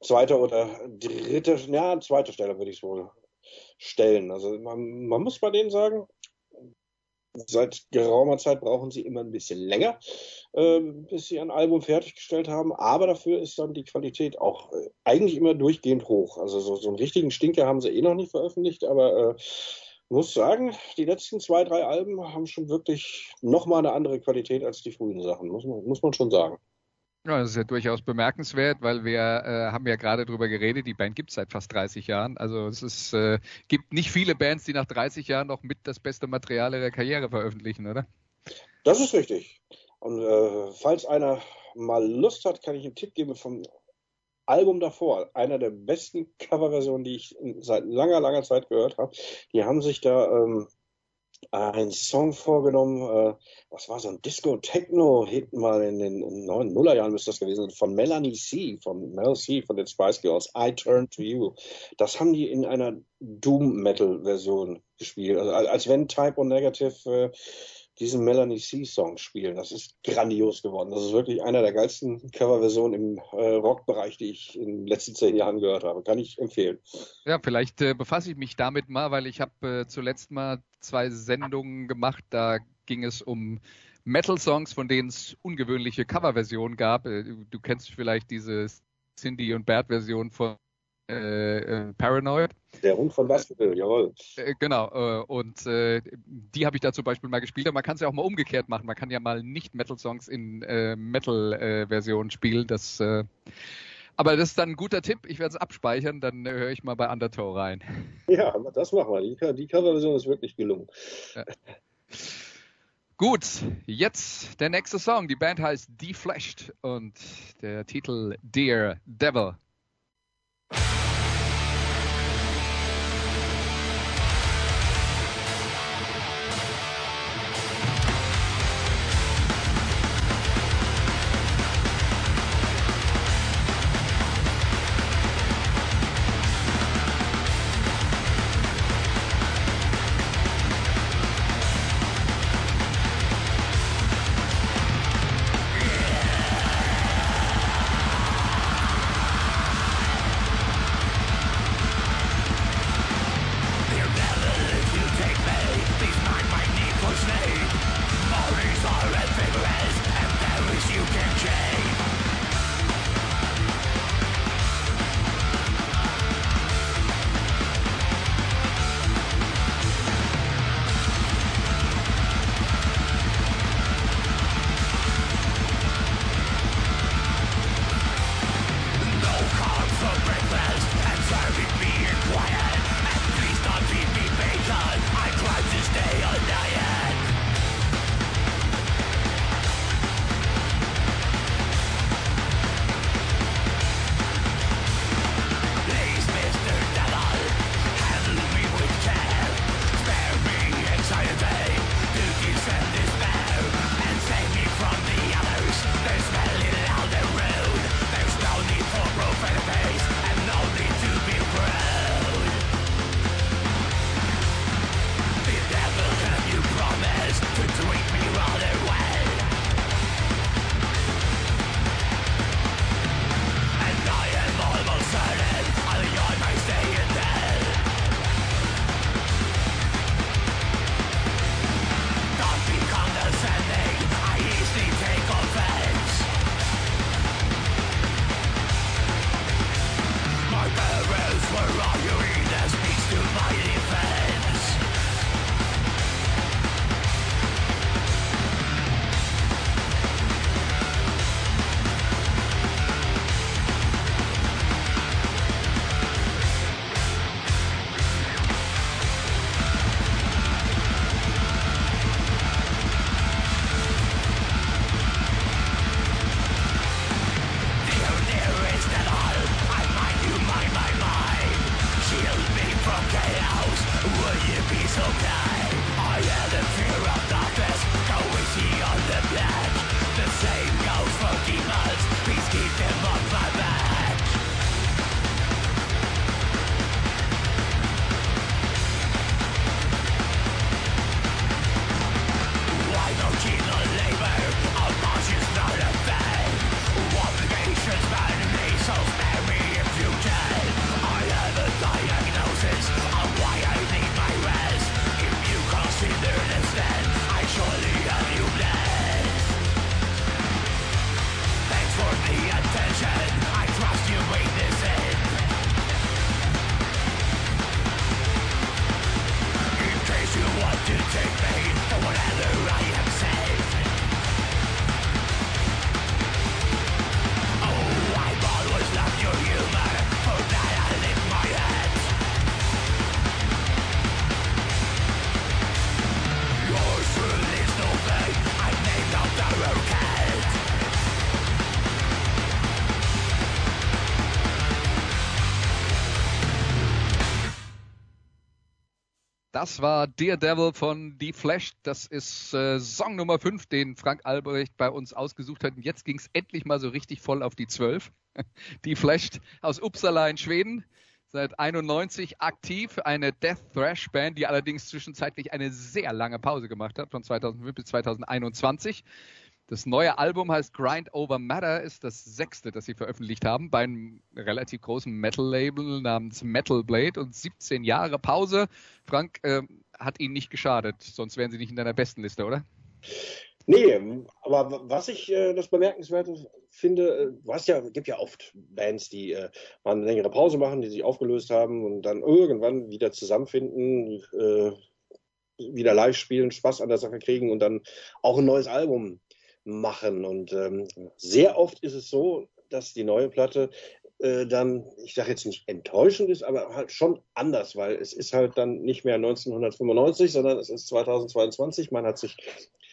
zweiter oder dritte, ja, zweiter Stelle würde ich es wohl stellen. Also man, man muss bei denen sagen, Seit geraumer Zeit brauchen sie immer ein bisschen länger, äh, bis sie ein Album fertiggestellt haben. Aber dafür ist dann die Qualität auch äh, eigentlich immer durchgehend hoch. Also so, so einen richtigen Stinker haben sie eh noch nicht veröffentlicht, aber äh, muss sagen, die letzten zwei, drei Alben haben schon wirklich nochmal eine andere Qualität als die frühen Sachen, muss man, muss man schon sagen. Ja, das ist ja durchaus bemerkenswert, weil wir äh, haben ja gerade drüber geredet, die Band gibt es seit fast 30 Jahren. Also es ist, äh, gibt nicht viele Bands, die nach 30 Jahren noch mit das beste Material ihrer Karriere veröffentlichen, oder? Das ist richtig. Und äh, falls einer mal Lust hat, kann ich einen Tipp geben vom Album davor. Einer der besten Coverversionen, die ich seit langer, langer Zeit gehört habe. Die haben sich da ähm, einen Song vorgenommen, äh, das war so ein Disco-Techno-Hit mal in den neuen Nullerjahren müsste das gewesen sein, von Melanie C., von Mel C., von den Spice Girls, I Turn to You. Das haben die in einer Doom-Metal-Version gespielt, also als wenn Type O Negative äh, diesen Melanie C-Song spielen. Das ist grandios geworden. Das ist wirklich einer der geilsten Coverversionen im äh, Rockbereich, die ich in den letzten zehn Jahren gehört habe. Kann ich empfehlen. Ja, vielleicht äh, befasse ich mich damit mal, weil ich habe äh, zuletzt mal zwei Sendungen gemacht. Da ging es um Metal-Songs, von denen es ungewöhnliche Coverversionen gab. Äh, du kennst vielleicht diese Cindy und Bert-Version von äh, äh, Paranoid. Der Hund von Baskerville, jawohl. Äh, genau, äh, und äh, die habe ich da zum Beispiel mal gespielt. Aber man kann es ja auch mal umgekehrt machen. Man kann ja mal nicht Metal-Songs in äh, Metal-Versionen spielen. Das, aber das ist dann ein guter Tipp. Ich werde es abspeichern, dann höre ich mal bei Undertow rein. Ja, das machen wir. Die, die Coverversion ist wirklich gelungen. Ja. Gut, jetzt der nächste Song. Die Band heißt Defleshed und der Titel Dear Devil. Das war Dear Devil von The Flash. Das ist äh, Song Nummer 5, den Frank Albrecht bei uns ausgesucht hat. Und jetzt ging es endlich mal so richtig voll auf die 12. Die Flash aus Uppsala in Schweden. Seit 91 aktiv, eine Death Thrash Band, die allerdings zwischenzeitlich eine sehr lange Pause gemacht hat, von 2005 bis 2021. Das neue Album heißt Grind Over Matter, ist das sechste, das sie veröffentlicht haben, bei einem relativ großen Metal-Label namens Metal Blade und 17 Jahre Pause. Frank, äh, hat ihnen nicht geschadet, sonst wären sie nicht in deiner besten Liste, oder? Nee, aber was ich äh, das Bemerkenswerte finde, äh, hast ja, gibt ja oft Bands, die äh, mal eine längere Pause machen, die sich aufgelöst haben und dann irgendwann wieder zusammenfinden, äh, wieder live spielen, Spaß an der Sache kriegen und dann auch ein neues Album machen. Und ähm, sehr oft ist es so, dass die neue Platte äh, dann, ich sage jetzt nicht enttäuschend ist, aber halt schon anders, weil es ist halt dann nicht mehr 1995, sondern es ist 2022. Man hat sich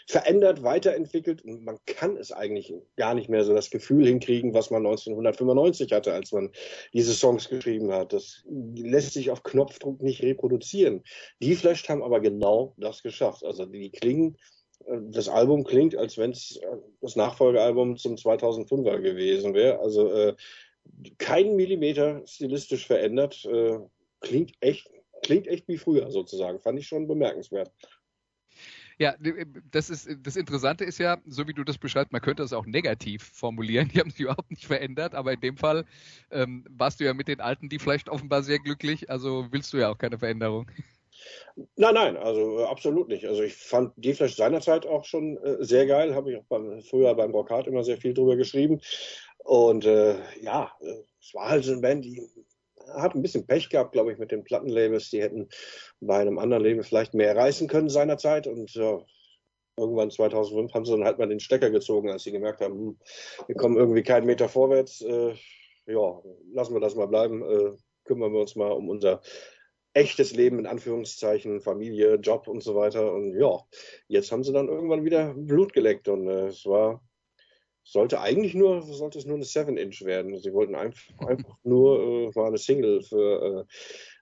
verändert, weiterentwickelt und man kann es eigentlich gar nicht mehr so das Gefühl hinkriegen, was man 1995 hatte, als man diese Songs geschrieben hat. Das lässt sich auf Knopfdruck nicht reproduzieren. Die Flash haben aber genau das geschafft. Also die klingen das Album klingt, als wenn es äh, das Nachfolgealbum zum 2005er gewesen wäre. Also äh, kein Millimeter stilistisch verändert. Äh, klingt echt, klingt echt wie früher sozusagen. Fand ich schon bemerkenswert. Ja, das ist das Interessante ist ja, so wie du das beschreibst, man könnte es auch negativ formulieren. Die haben sich überhaupt nicht verändert, aber in dem Fall ähm, warst du ja mit den Alten, die vielleicht offenbar sehr glücklich. Also willst du ja auch keine Veränderung. Nein, nein, also äh, absolut nicht. Also ich fand die Flash seinerzeit auch schon äh, sehr geil, habe ich auch beim, früher beim Brocard immer sehr viel drüber geschrieben. Und äh, ja, äh, es war halt so eine Band, die hat ein bisschen Pech gehabt, glaube ich, mit den Plattenlabels. Die hätten bei einem anderen Label vielleicht mehr reißen können seinerzeit. Und ja, irgendwann 2005 haben sie dann halt mal den Stecker gezogen, als sie gemerkt haben, hm, wir kommen irgendwie keinen Meter vorwärts. Äh, ja, lassen wir das mal bleiben. Äh, kümmern wir uns mal um unser echtes Leben in Anführungszeichen, Familie, Job und so weiter. Und ja, jetzt haben sie dann irgendwann wieder Blut geleckt und äh, es war, sollte eigentlich nur, sollte es nur eine 7-Inch werden. Sie wollten einfach, einfach nur äh, mal eine Single für äh,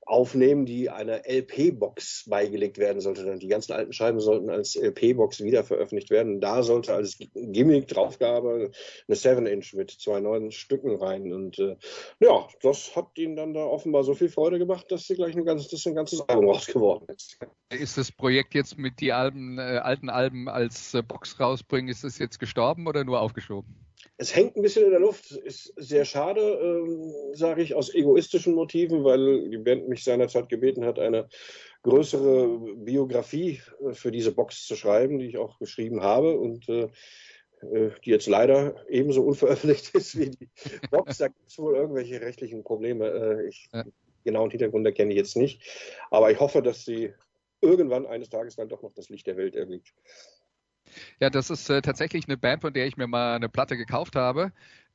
aufnehmen, die einer LP-Box beigelegt werden sollte. Die ganzen alten Scheiben sollten als LP-Box wieder veröffentlicht werden. Da sollte als Gimmick, Draufgabe eine 7-Inch mit zwei neuen Stücken rein. Und äh, ja, das hat ihnen dann da offenbar so viel Freude gemacht, dass sie gleich ein ganzes, dass ein ganzes Album raus geworden ist. Ist das Projekt jetzt mit die Alben, äh, alten Alben als äh, Box rausbringen, ist das jetzt gestorben oder nur aufgeschoben? Es hängt ein bisschen in der Luft, ist sehr schade, ähm, sage ich, aus egoistischen Motiven, weil die Band mich seinerzeit gebeten hat, eine größere Biografie äh, für diese Box zu schreiben, die ich auch geschrieben habe und äh, äh die jetzt leider ebenso unveröffentlicht ist wie die Box. Da gibt es wohl irgendwelche rechtlichen Probleme. Äh, ich ja. genauen Hintergründe kenne ich jetzt nicht. Aber ich hoffe, dass sie irgendwann eines Tages dann doch noch das Licht der Welt erblickt. Ja, das ist äh, tatsächlich eine Band, von der ich mir mal eine Platte gekauft habe.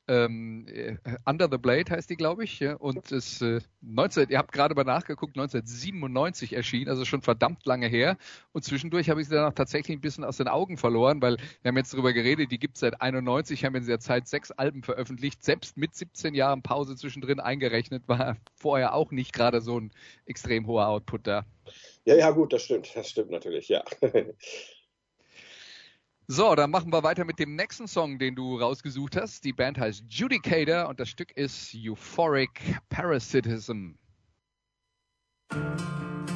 Ähm, äh, Under the Blade heißt die, glaube ich. Und ist äh, 19, ihr habt gerade mal nachgeguckt, 1997 erschienen, also schon verdammt lange her. Und zwischendurch habe ich sie dann auch tatsächlich ein bisschen aus den Augen verloren, weil wir haben jetzt darüber geredet, die gibt es seit 91, haben in dieser Zeit sechs Alben veröffentlicht, selbst mit 17 Jahren Pause zwischendrin eingerechnet, war vorher auch nicht gerade so ein extrem hoher Output da. Ja, ja, gut, das stimmt. Das stimmt natürlich, ja. So, dann machen wir weiter mit dem nächsten Song, den du rausgesucht hast. Die Band heißt Judicator und das Stück ist Euphoric Parasitism. Each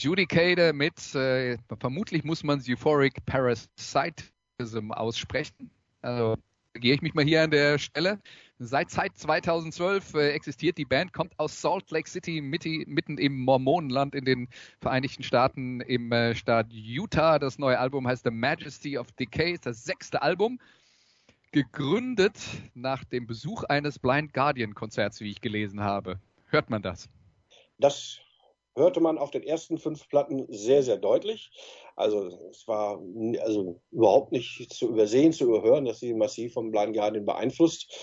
Judicator mit, äh, vermutlich muss man Euphoric Parasitism aussprechen. Also gehe ich mich mal hier an der Stelle. Seit seit 2012 äh, existiert die Band, kommt aus Salt Lake City, mitten, mitten im Mormonenland in den Vereinigten Staaten im äh, Staat Utah. Das neue Album heißt The Majesty of Decay, ist das sechste Album. Gegründet nach dem Besuch eines Blind Guardian Konzerts, wie ich gelesen habe. Hört man das? Das hörte man auf den ersten fünf Platten sehr, sehr deutlich. Also es war also überhaupt nicht zu übersehen, zu überhören, dass sie massiv vom Blind Guardian beeinflusst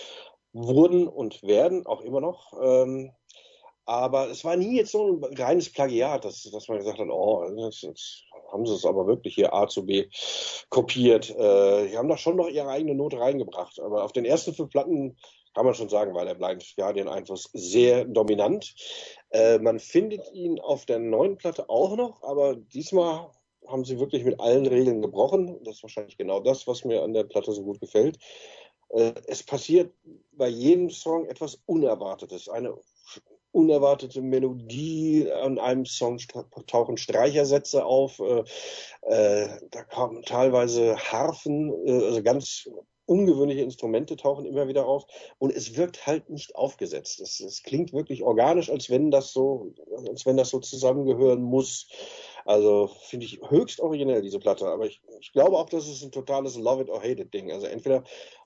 wurden und werden, auch immer noch. Ähm, aber es war nie jetzt so ein reines Plagiat, dass, dass man gesagt hat, oh, jetzt, jetzt haben sie es aber wirklich hier A zu B kopiert. Äh, die haben da schon noch ihre eigene Note reingebracht. Aber auf den ersten fünf Platten kann man schon sagen, war der Blind Guardian Einfluss sehr dominant. Äh, man findet ihn auf der neuen Platte auch noch, aber diesmal haben sie wirklich mit allen Regeln gebrochen. Das ist wahrscheinlich genau das, was mir an der Platte so gut gefällt. Äh, es passiert bei jedem Song etwas Unerwartetes. Eine unerwartete Melodie an einem Song tauchen Streichersätze auf. Äh, äh, da kommen teilweise Harfen, äh, also ganz ungewöhnliche Instrumente tauchen immer wieder auf und es wirkt halt nicht aufgesetzt. Es, es, klingt wirklich organisch, als wenn das so, als wenn das so zusammengehören muss. Also finde ich höchst originell diese Platte. Aber ich, ich glaube auch, dass es ein totales Love it or hate it Ding. Also entweder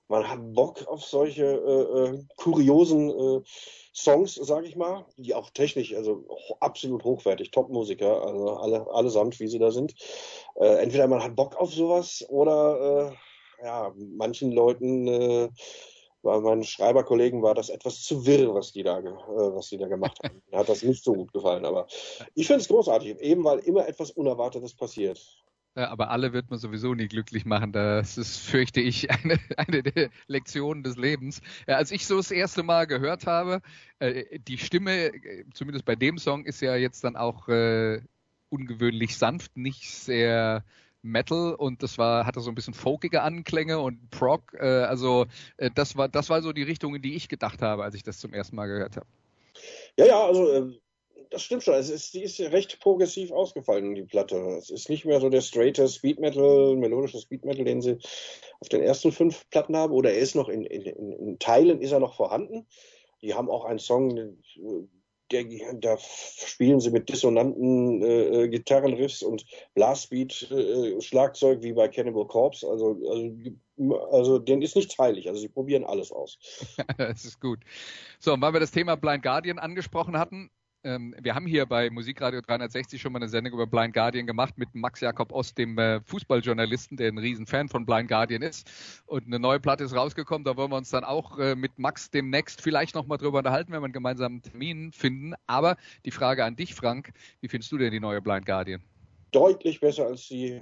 man hat Bock auf solche äh, äh, kuriosen äh, Songs, sage ich mal, die auch technisch, also absolut hochwertig, Top-Musiker, also alle, allesamt, wie sie da sind. Äh, entweder man hat Bock auf sowas oder äh, ja, manchen Leuten, äh, bei meinen Schreiberkollegen war das etwas zu wirr, was die da, äh, was die da gemacht haben. Mir hat das nicht so gut gefallen, aber ich finde es großartig, eben weil immer etwas Unerwartetes passiert. Ja, aber alle wird man sowieso nie glücklich machen. Das ist, fürchte ich, eine, eine der Lektionen des Lebens. Ja, als ich so das erste Mal gehört habe, äh, die Stimme, äh, zumindest bei dem Song, ist ja jetzt dann auch äh, ungewöhnlich sanft, nicht sehr Metal und das war hatte so ein bisschen folkige Anklänge und Prog. Äh, also äh, das war das war so die Richtung, in die ich gedacht habe, als ich das zum ersten Mal gehört habe. Ja, ja, also ähm, das stimmt schon. Es ist, die ist recht progressiv ausgefallen, die Platte. Es ist nicht mehr so der straighte Speed Metal, melodische Speed Metal, den sie auf den ersten fünf Platten haben. Oder er ist noch in, in, in Teilen ist er noch vorhanden. Die haben auch einen Song, der, da spielen sie mit dissonanten äh, Gitarrenriffs und Blastbeat äh, Schlagzeug wie bei Cannibal Corpse. Also, also, also denen ist nichts heilig. Also sie probieren alles aus. das ist gut. So, und weil wir das Thema Blind Guardian angesprochen hatten, ähm, wir haben hier bei Musikradio 360 schon mal eine Sendung über Blind Guardian gemacht mit Max Jakob Ost, dem äh, Fußballjournalisten, der ein Riesenfan von Blind Guardian ist. Und eine neue Platte ist rausgekommen. Da wollen wir uns dann auch äh, mit Max demnächst vielleicht nochmal drüber unterhalten, wenn wir einen gemeinsamen Termin finden. Aber die Frage an dich, Frank, wie findest du denn die neue Blind Guardian? Deutlich besser als die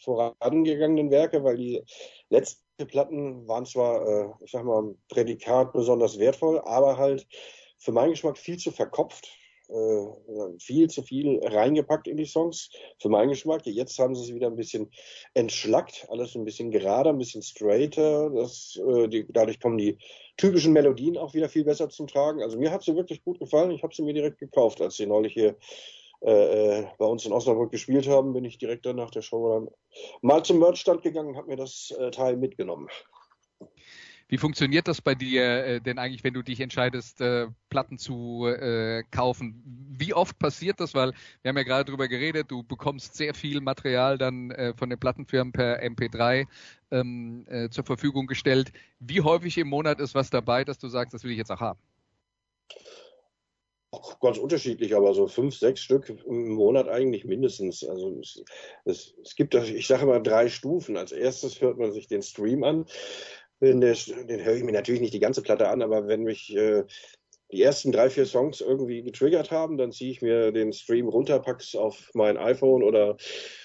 vorangegangenen Werke, weil die letzten Platten waren zwar, äh, ich sag mal, Prädikat besonders wertvoll, aber halt für meinen Geschmack viel zu verkopft äh, viel zu viel reingepackt in die Songs, für meinen Geschmack. Jetzt haben sie es wieder ein bisschen entschlackt, alles ein bisschen gerader, ein bisschen straighter. Das, äh, die, dadurch kommen die typischen Melodien auch wieder viel besser zum Tragen. Also mir hat sie wirklich gut gefallen. Ich habe sie mir direkt gekauft, als sie neulich hier äh, äh, bei uns in Osnabrück gespielt haben, bin ich direkt dann nach der Show dann mal zum Merchstand gegangen und habe mir das äh, Teil mitgenommen. Wie funktioniert das bei dir äh, denn eigentlich, wenn du dich entscheidest, äh, Platten zu äh, kaufen? Wie oft passiert das? Weil wir haben ja gerade drüber geredet, du bekommst sehr viel Material dann äh, von den Plattenfirmen per MP3 ähm, äh, zur Verfügung gestellt. Wie häufig im Monat ist was dabei, dass du sagst, das will ich jetzt auch haben? ganz unterschiedlich, aber so fünf, sechs Stück im Monat eigentlich mindestens. Also es, es, es gibt, ich sage mal, drei Stufen. Als erstes hört man sich den Stream an den, den höre ich mir natürlich nicht die ganze Platte an, aber wenn mich äh, die ersten drei, vier Songs irgendwie getriggert haben, dann ziehe ich mir den Stream runter, pack's auf mein iPhone oder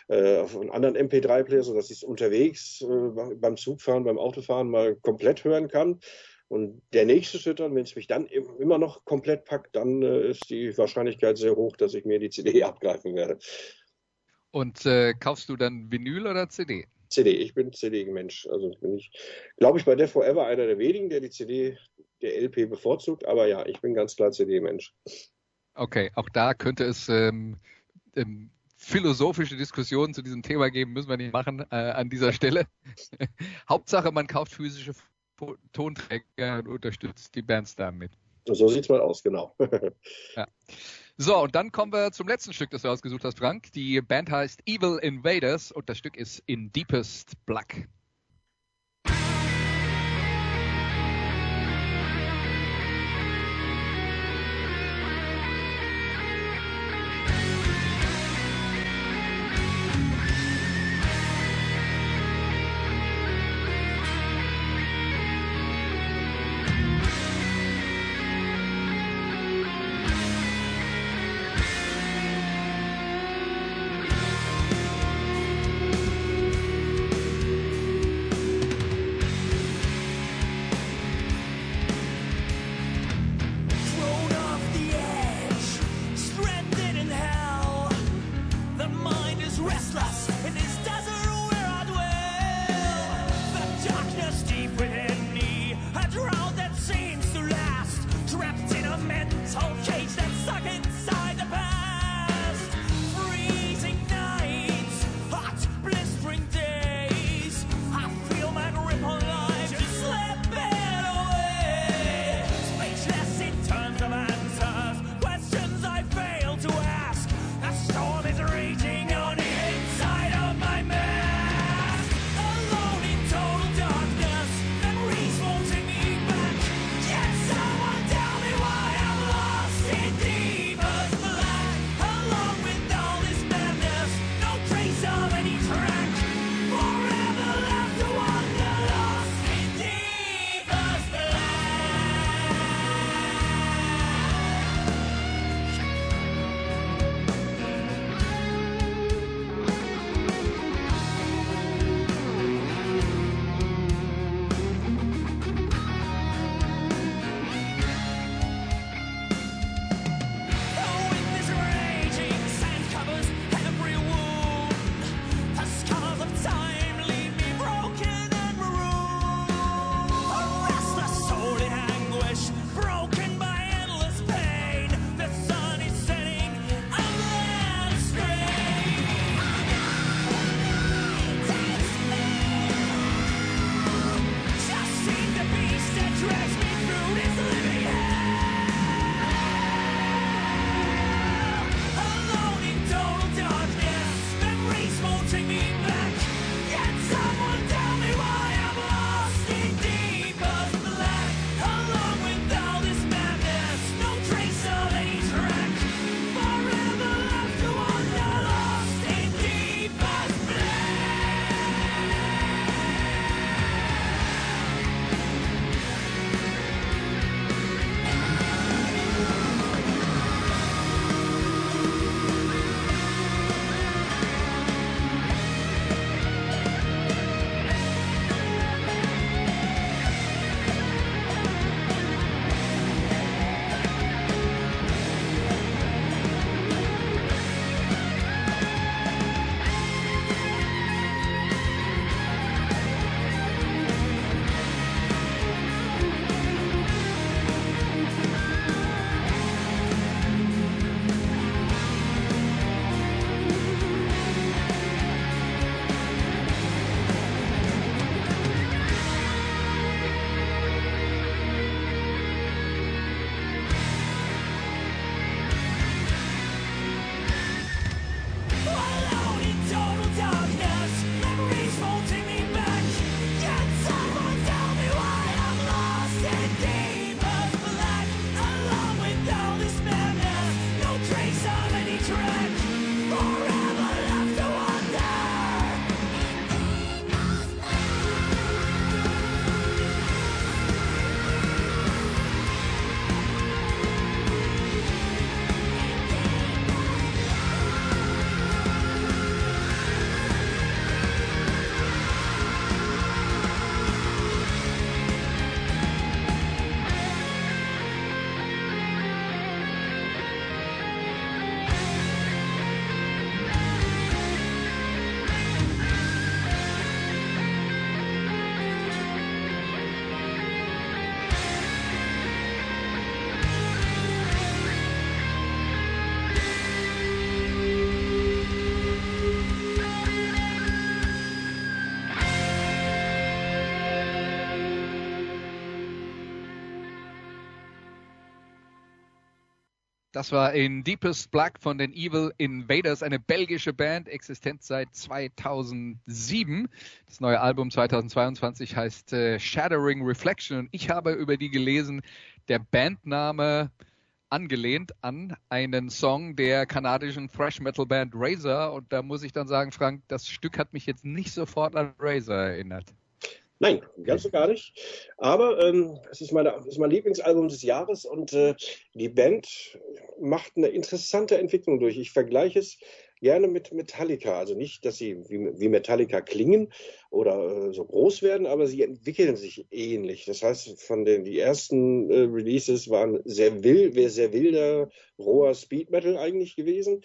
äh, auf einen anderen MP3-Player, sodass ich es unterwegs äh, beim Zugfahren, beim Autofahren mal komplett hören kann. Und der nächste Schritt dann, wenn es mich dann immer noch komplett packt, dann äh, ist die Wahrscheinlichkeit sehr hoch, dass ich mir die CD abgreifen werde. Und äh, kaufst du dann Vinyl oder CD? CD. Ich bin CD-Mensch. Also bin ich, glaube ich, bei der Forever einer der wenigen, der die CD, der LP bevorzugt. Aber ja, ich bin ganz klar CD-Mensch. Okay, auch da könnte es ähm, ähm, philosophische Diskussionen zu diesem Thema geben, müssen wir nicht machen äh, an dieser Stelle. Hauptsache, man kauft physische Tonträger und unterstützt die Bands damit. So sieht's mal aus, genau. ja. So, und dann kommen wir zum letzten Stück, das du ausgesucht hast, Frank. Die Band heißt Evil Invaders und das Stück ist In Deepest Black. Das war in Deepest Black von den Evil Invaders, eine belgische Band, existent seit 2007. Das neue Album 2022 heißt äh, Shattering Reflection und ich habe über die gelesen, der Bandname angelehnt an einen Song der kanadischen Thrash Metal Band Razor und da muss ich dann sagen, Frank, das Stück hat mich jetzt nicht sofort an Razor erinnert. Nein, ganz so gar nicht. Aber ähm, es ist, meine, es ist mein Lieblingsalbum des Jahres und äh, die Band macht eine interessante Entwicklung durch. Ich vergleiche es gerne mit Metallica. Also nicht, dass sie wie, wie Metallica klingen oder äh, so groß werden, aber sie entwickeln sich ähnlich. Das heißt, von den die ersten äh, Releases waren sehr wild, sehr wilder, roher Speed Metal eigentlich gewesen.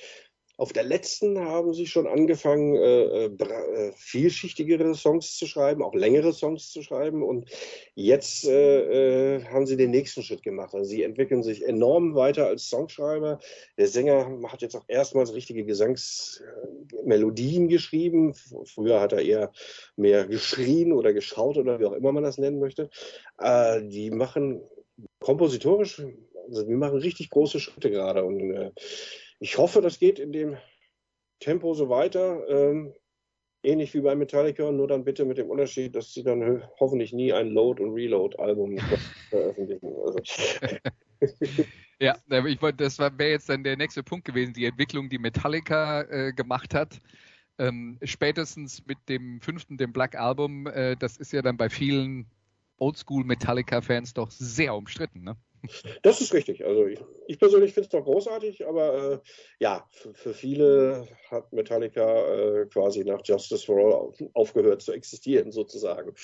Auf der letzten haben sie schon angefangen, äh, äh, vielschichtigere Songs zu schreiben, auch längere Songs zu schreiben. Und jetzt äh, äh, haben sie den nächsten Schritt gemacht. Also sie entwickeln sich enorm weiter als Songschreiber. Der Sänger hat jetzt auch erstmals richtige Gesangsmelodien geschrieben. Früher hat er eher mehr geschrien oder geschaut oder wie auch immer man das nennen möchte. Äh, die machen kompositorisch, also die machen richtig große Schritte gerade. Und äh, ich hoffe, das geht in dem Tempo so weiter. Ähm, ähnlich wie bei Metallica, nur dann bitte mit dem Unterschied, dass sie dann hoffentlich nie ein Load- und Reload-Album veröffentlichen. Also. ja, ich wollte, das wäre jetzt dann der nächste Punkt gewesen, die Entwicklung, die Metallica äh, gemacht hat. Ähm, spätestens mit dem fünften, dem Black Album, äh, das ist ja dann bei vielen Oldschool Metallica-Fans doch sehr umstritten, ne? Das ist richtig. Also ich, ich persönlich finde es doch großartig, aber äh, ja, für, für, viele hat Metallica äh, quasi nach Justice for All auf, aufgehört zu existieren, sozusagen.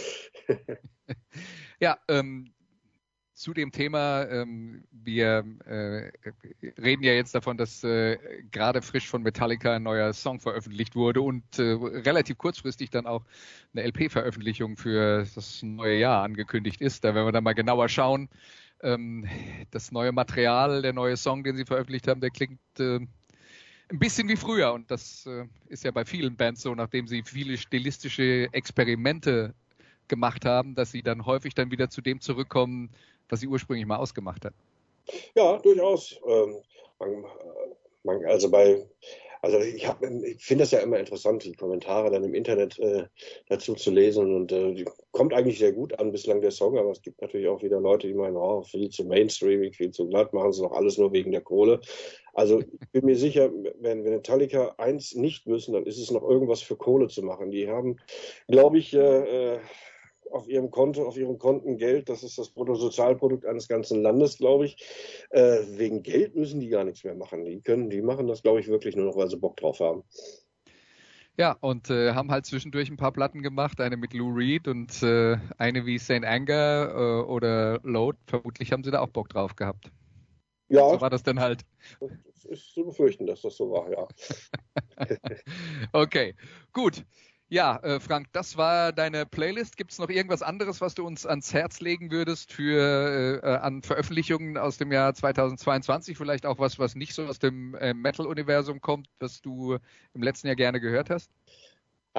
ja, ähm, zu dem Thema, ähm, wir äh, reden ja jetzt davon, dass äh, gerade frisch von Metallica ein neuer Song veröffentlicht wurde und äh, relativ kurzfristig dann auch eine LP-Veröffentlichung für das neue Jahr angekündigt ist. Da werden wir dann mal genauer schauen, ähm, das neue Material, der neue Song, den sie veröffentlicht haben, der klingt äh, ein bisschen wie früher. Und das äh, ist ja bei vielen Bands so, nachdem sie viele stilistische Experimente gemacht haben, dass sie dann häufig dann wieder zu dem zurückkommen, was sie ursprünglich mal ausgemacht hat. Ja, durchaus. Ähm, man, man, also bei also ich, ich finde das ja immer interessant, die Kommentare dann im Internet äh, dazu zu lesen und äh, die kommt eigentlich sehr gut an bislang der Song, aber es gibt natürlich auch wieder Leute, die meinen, oh, viel zu Mainstreaming, viel zu glatt, machen sie noch alles nur wegen der Kohle. Also ich bin mir sicher, wenn, wenn Metallica eins nicht müssen, dann ist es noch irgendwas für Kohle zu machen. Die haben, glaube ich, äh, äh auf ihrem Konto, auf ihren Konten Geld. Das ist das Bruttosozialprodukt eines ganzen Landes, glaube ich. Äh, wegen Geld müssen die gar nichts mehr machen. Die können, die machen das, glaube ich, wirklich nur noch, weil sie Bock drauf haben. Ja, und äh, haben halt zwischendurch ein paar Platten gemacht, eine mit Lou Reed und äh, eine wie St. Anger äh, oder Load. Vermutlich haben sie da auch Bock drauf gehabt. Ja. So war das dann halt. Es ist zu befürchten, dass das so war, ja. okay, gut. Ja, äh, Frank, das war deine Playlist. Gibt es noch irgendwas anderes, was du uns ans Herz legen würdest für äh, an Veröffentlichungen aus dem Jahr 2022? Vielleicht auch was, was nicht so aus dem äh, Metal-Universum kommt, was du im letzten Jahr gerne gehört hast?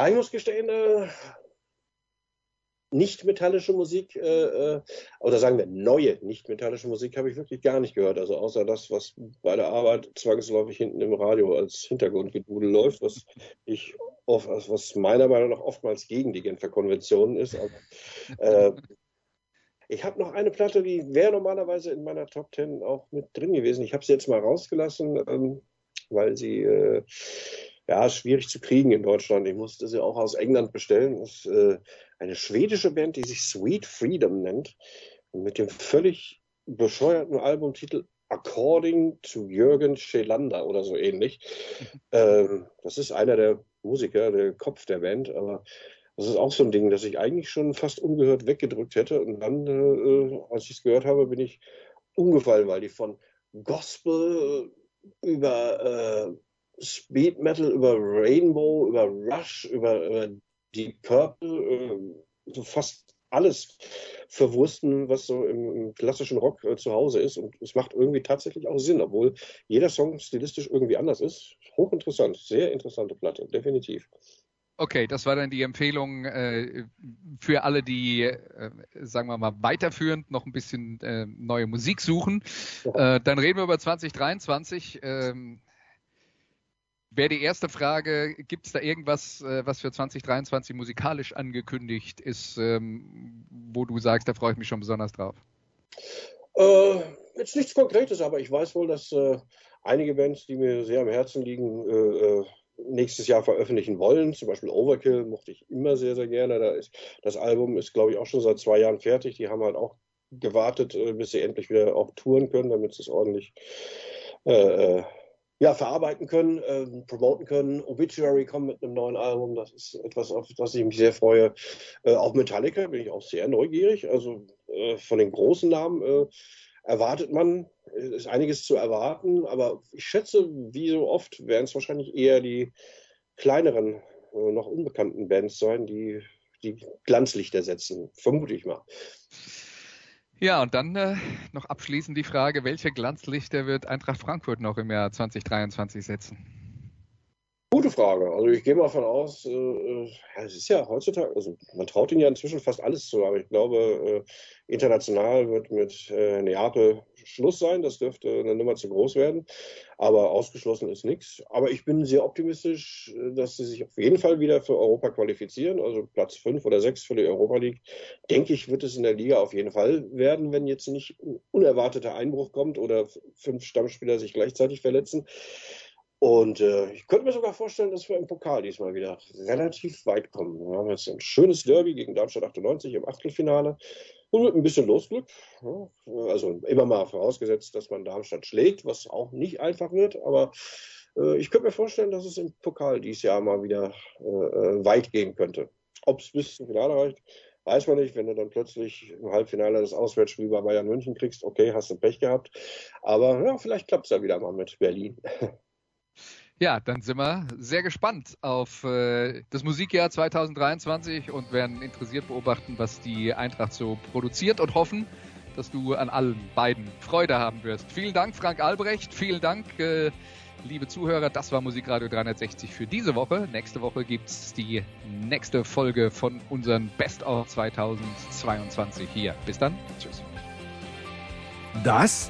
Ich muss gestehen, äh, nicht-metallische Musik, äh, äh, oder sagen wir neue nicht-metallische Musik, habe ich wirklich gar nicht gehört. Also außer das, was bei der Arbeit zwangsläufig hinten im Radio als Hintergrundgedudel läuft, was ich oft, was meiner Meinung nach oftmals gegen die Genfer Konventionen ist. Aber, äh, ich habe noch eine Platte, die wäre normalerweise in meiner Top Ten auch mit drin gewesen. Ich habe sie jetzt mal rausgelassen, ähm, weil sie äh, ja, schwierig zu kriegen in Deutschland. Ich musste sie auch aus England bestellen. Das ist äh, eine schwedische Band, die sich Sweet Freedom nennt. Und mit dem völlig bescheuerten Albumtitel According to Jürgen Schelander oder so ähnlich. ähm, das ist einer der Musiker, der Kopf der Band, aber das ist auch so ein Ding, das ich eigentlich schon fast ungehört weggedrückt hätte. Und dann, äh, als ich es gehört habe, bin ich umgefallen, weil die von Gospel über äh, Speed Metal, über Rainbow, über Rush, über, über Deep Purple, äh, so fast alles verwursten, was so im, im klassischen Rock äh, zu Hause ist. Und es macht irgendwie tatsächlich auch Sinn, obwohl jeder Song stilistisch irgendwie anders ist. Hochinteressant, sehr interessante Platte, definitiv. Okay, das war dann die Empfehlung äh, für alle, die, äh, sagen wir mal, weiterführend noch ein bisschen äh, neue Musik suchen. Äh, dann reden wir über 2023. Ähm, Wäre die erste Frage, gibt es da irgendwas, äh, was für 2023 musikalisch angekündigt ist, ähm, wo du sagst, da freue ich mich schon besonders drauf? Äh, jetzt nichts Konkretes, aber ich weiß wohl, dass äh, einige Bands, die mir sehr am Herzen liegen, äh, äh, nächstes Jahr veröffentlichen wollen. Zum Beispiel Overkill mochte ich immer sehr, sehr gerne. Da ist, das Album ist, glaube ich, auch schon seit zwei Jahren fertig. Die haben halt auch gewartet, äh, bis sie endlich wieder auch touren können, damit sie es ordentlich äh, ja, verarbeiten können, äh, promoten können. Obituary kommt mit einem neuen Album. Das ist etwas, auf das ich mich sehr freue. Äh, auf Metallica bin ich auch sehr neugierig. Also äh, von den großen Namen äh, erwartet man, ist einiges zu erwarten, aber ich schätze, wie so oft werden es wahrscheinlich eher die kleineren, äh, noch unbekannten Bands sein, die die Glanzlichter setzen, vermute ich mal. Ja, und dann äh, noch abschließend die Frage, welche Glanzlichter wird Eintracht Frankfurt noch im Jahr 2023 setzen? Gute Frage. Also ich gehe mal davon aus, äh, äh, es ist ja heutzutage, also man traut ihnen ja inzwischen fast alles zu, aber ich glaube, äh, international wird mit äh, Neapel Schluss sein. Das dürfte eine Nummer zu groß werden. Aber ausgeschlossen ist nichts. Aber ich bin sehr optimistisch, äh, dass sie sich auf jeden Fall wieder für Europa qualifizieren. Also Platz fünf oder sechs für die Europa League. Denke ich, wird es in der Liga auf jeden Fall werden, wenn jetzt nicht ein unerwarteter Einbruch kommt oder fünf Stammspieler sich gleichzeitig verletzen. Und äh, ich könnte mir sogar vorstellen, dass wir im Pokal diesmal wieder relativ weit kommen. Wir haben jetzt ein schönes Derby gegen Darmstadt 98 im Achtelfinale. Und mit ein bisschen Losglück, also immer mal vorausgesetzt, dass man Darmstadt schlägt, was auch nicht einfach wird, aber äh, ich könnte mir vorstellen, dass es im Pokal dieses Jahr mal wieder äh, äh weit gehen könnte. Ob es bis zum Finale reicht, weiß man nicht. Wenn du dann plötzlich im Halbfinale das Auswärtsspiel bei Bayern München kriegst, okay, hast du Pech gehabt. Aber ja, vielleicht klappt es ja wieder mal mit Berlin. Ja, dann sind wir sehr gespannt auf äh, das Musikjahr 2023 und werden interessiert beobachten, was die Eintracht so produziert und hoffen, dass du an allen beiden Freude haben wirst. Vielen Dank, Frank Albrecht. Vielen Dank, äh, liebe Zuhörer. Das war Musikradio 360 für diese Woche. Nächste Woche gibt's die nächste Folge von unseren Best of 2022 hier. Bis dann. Tschüss. Das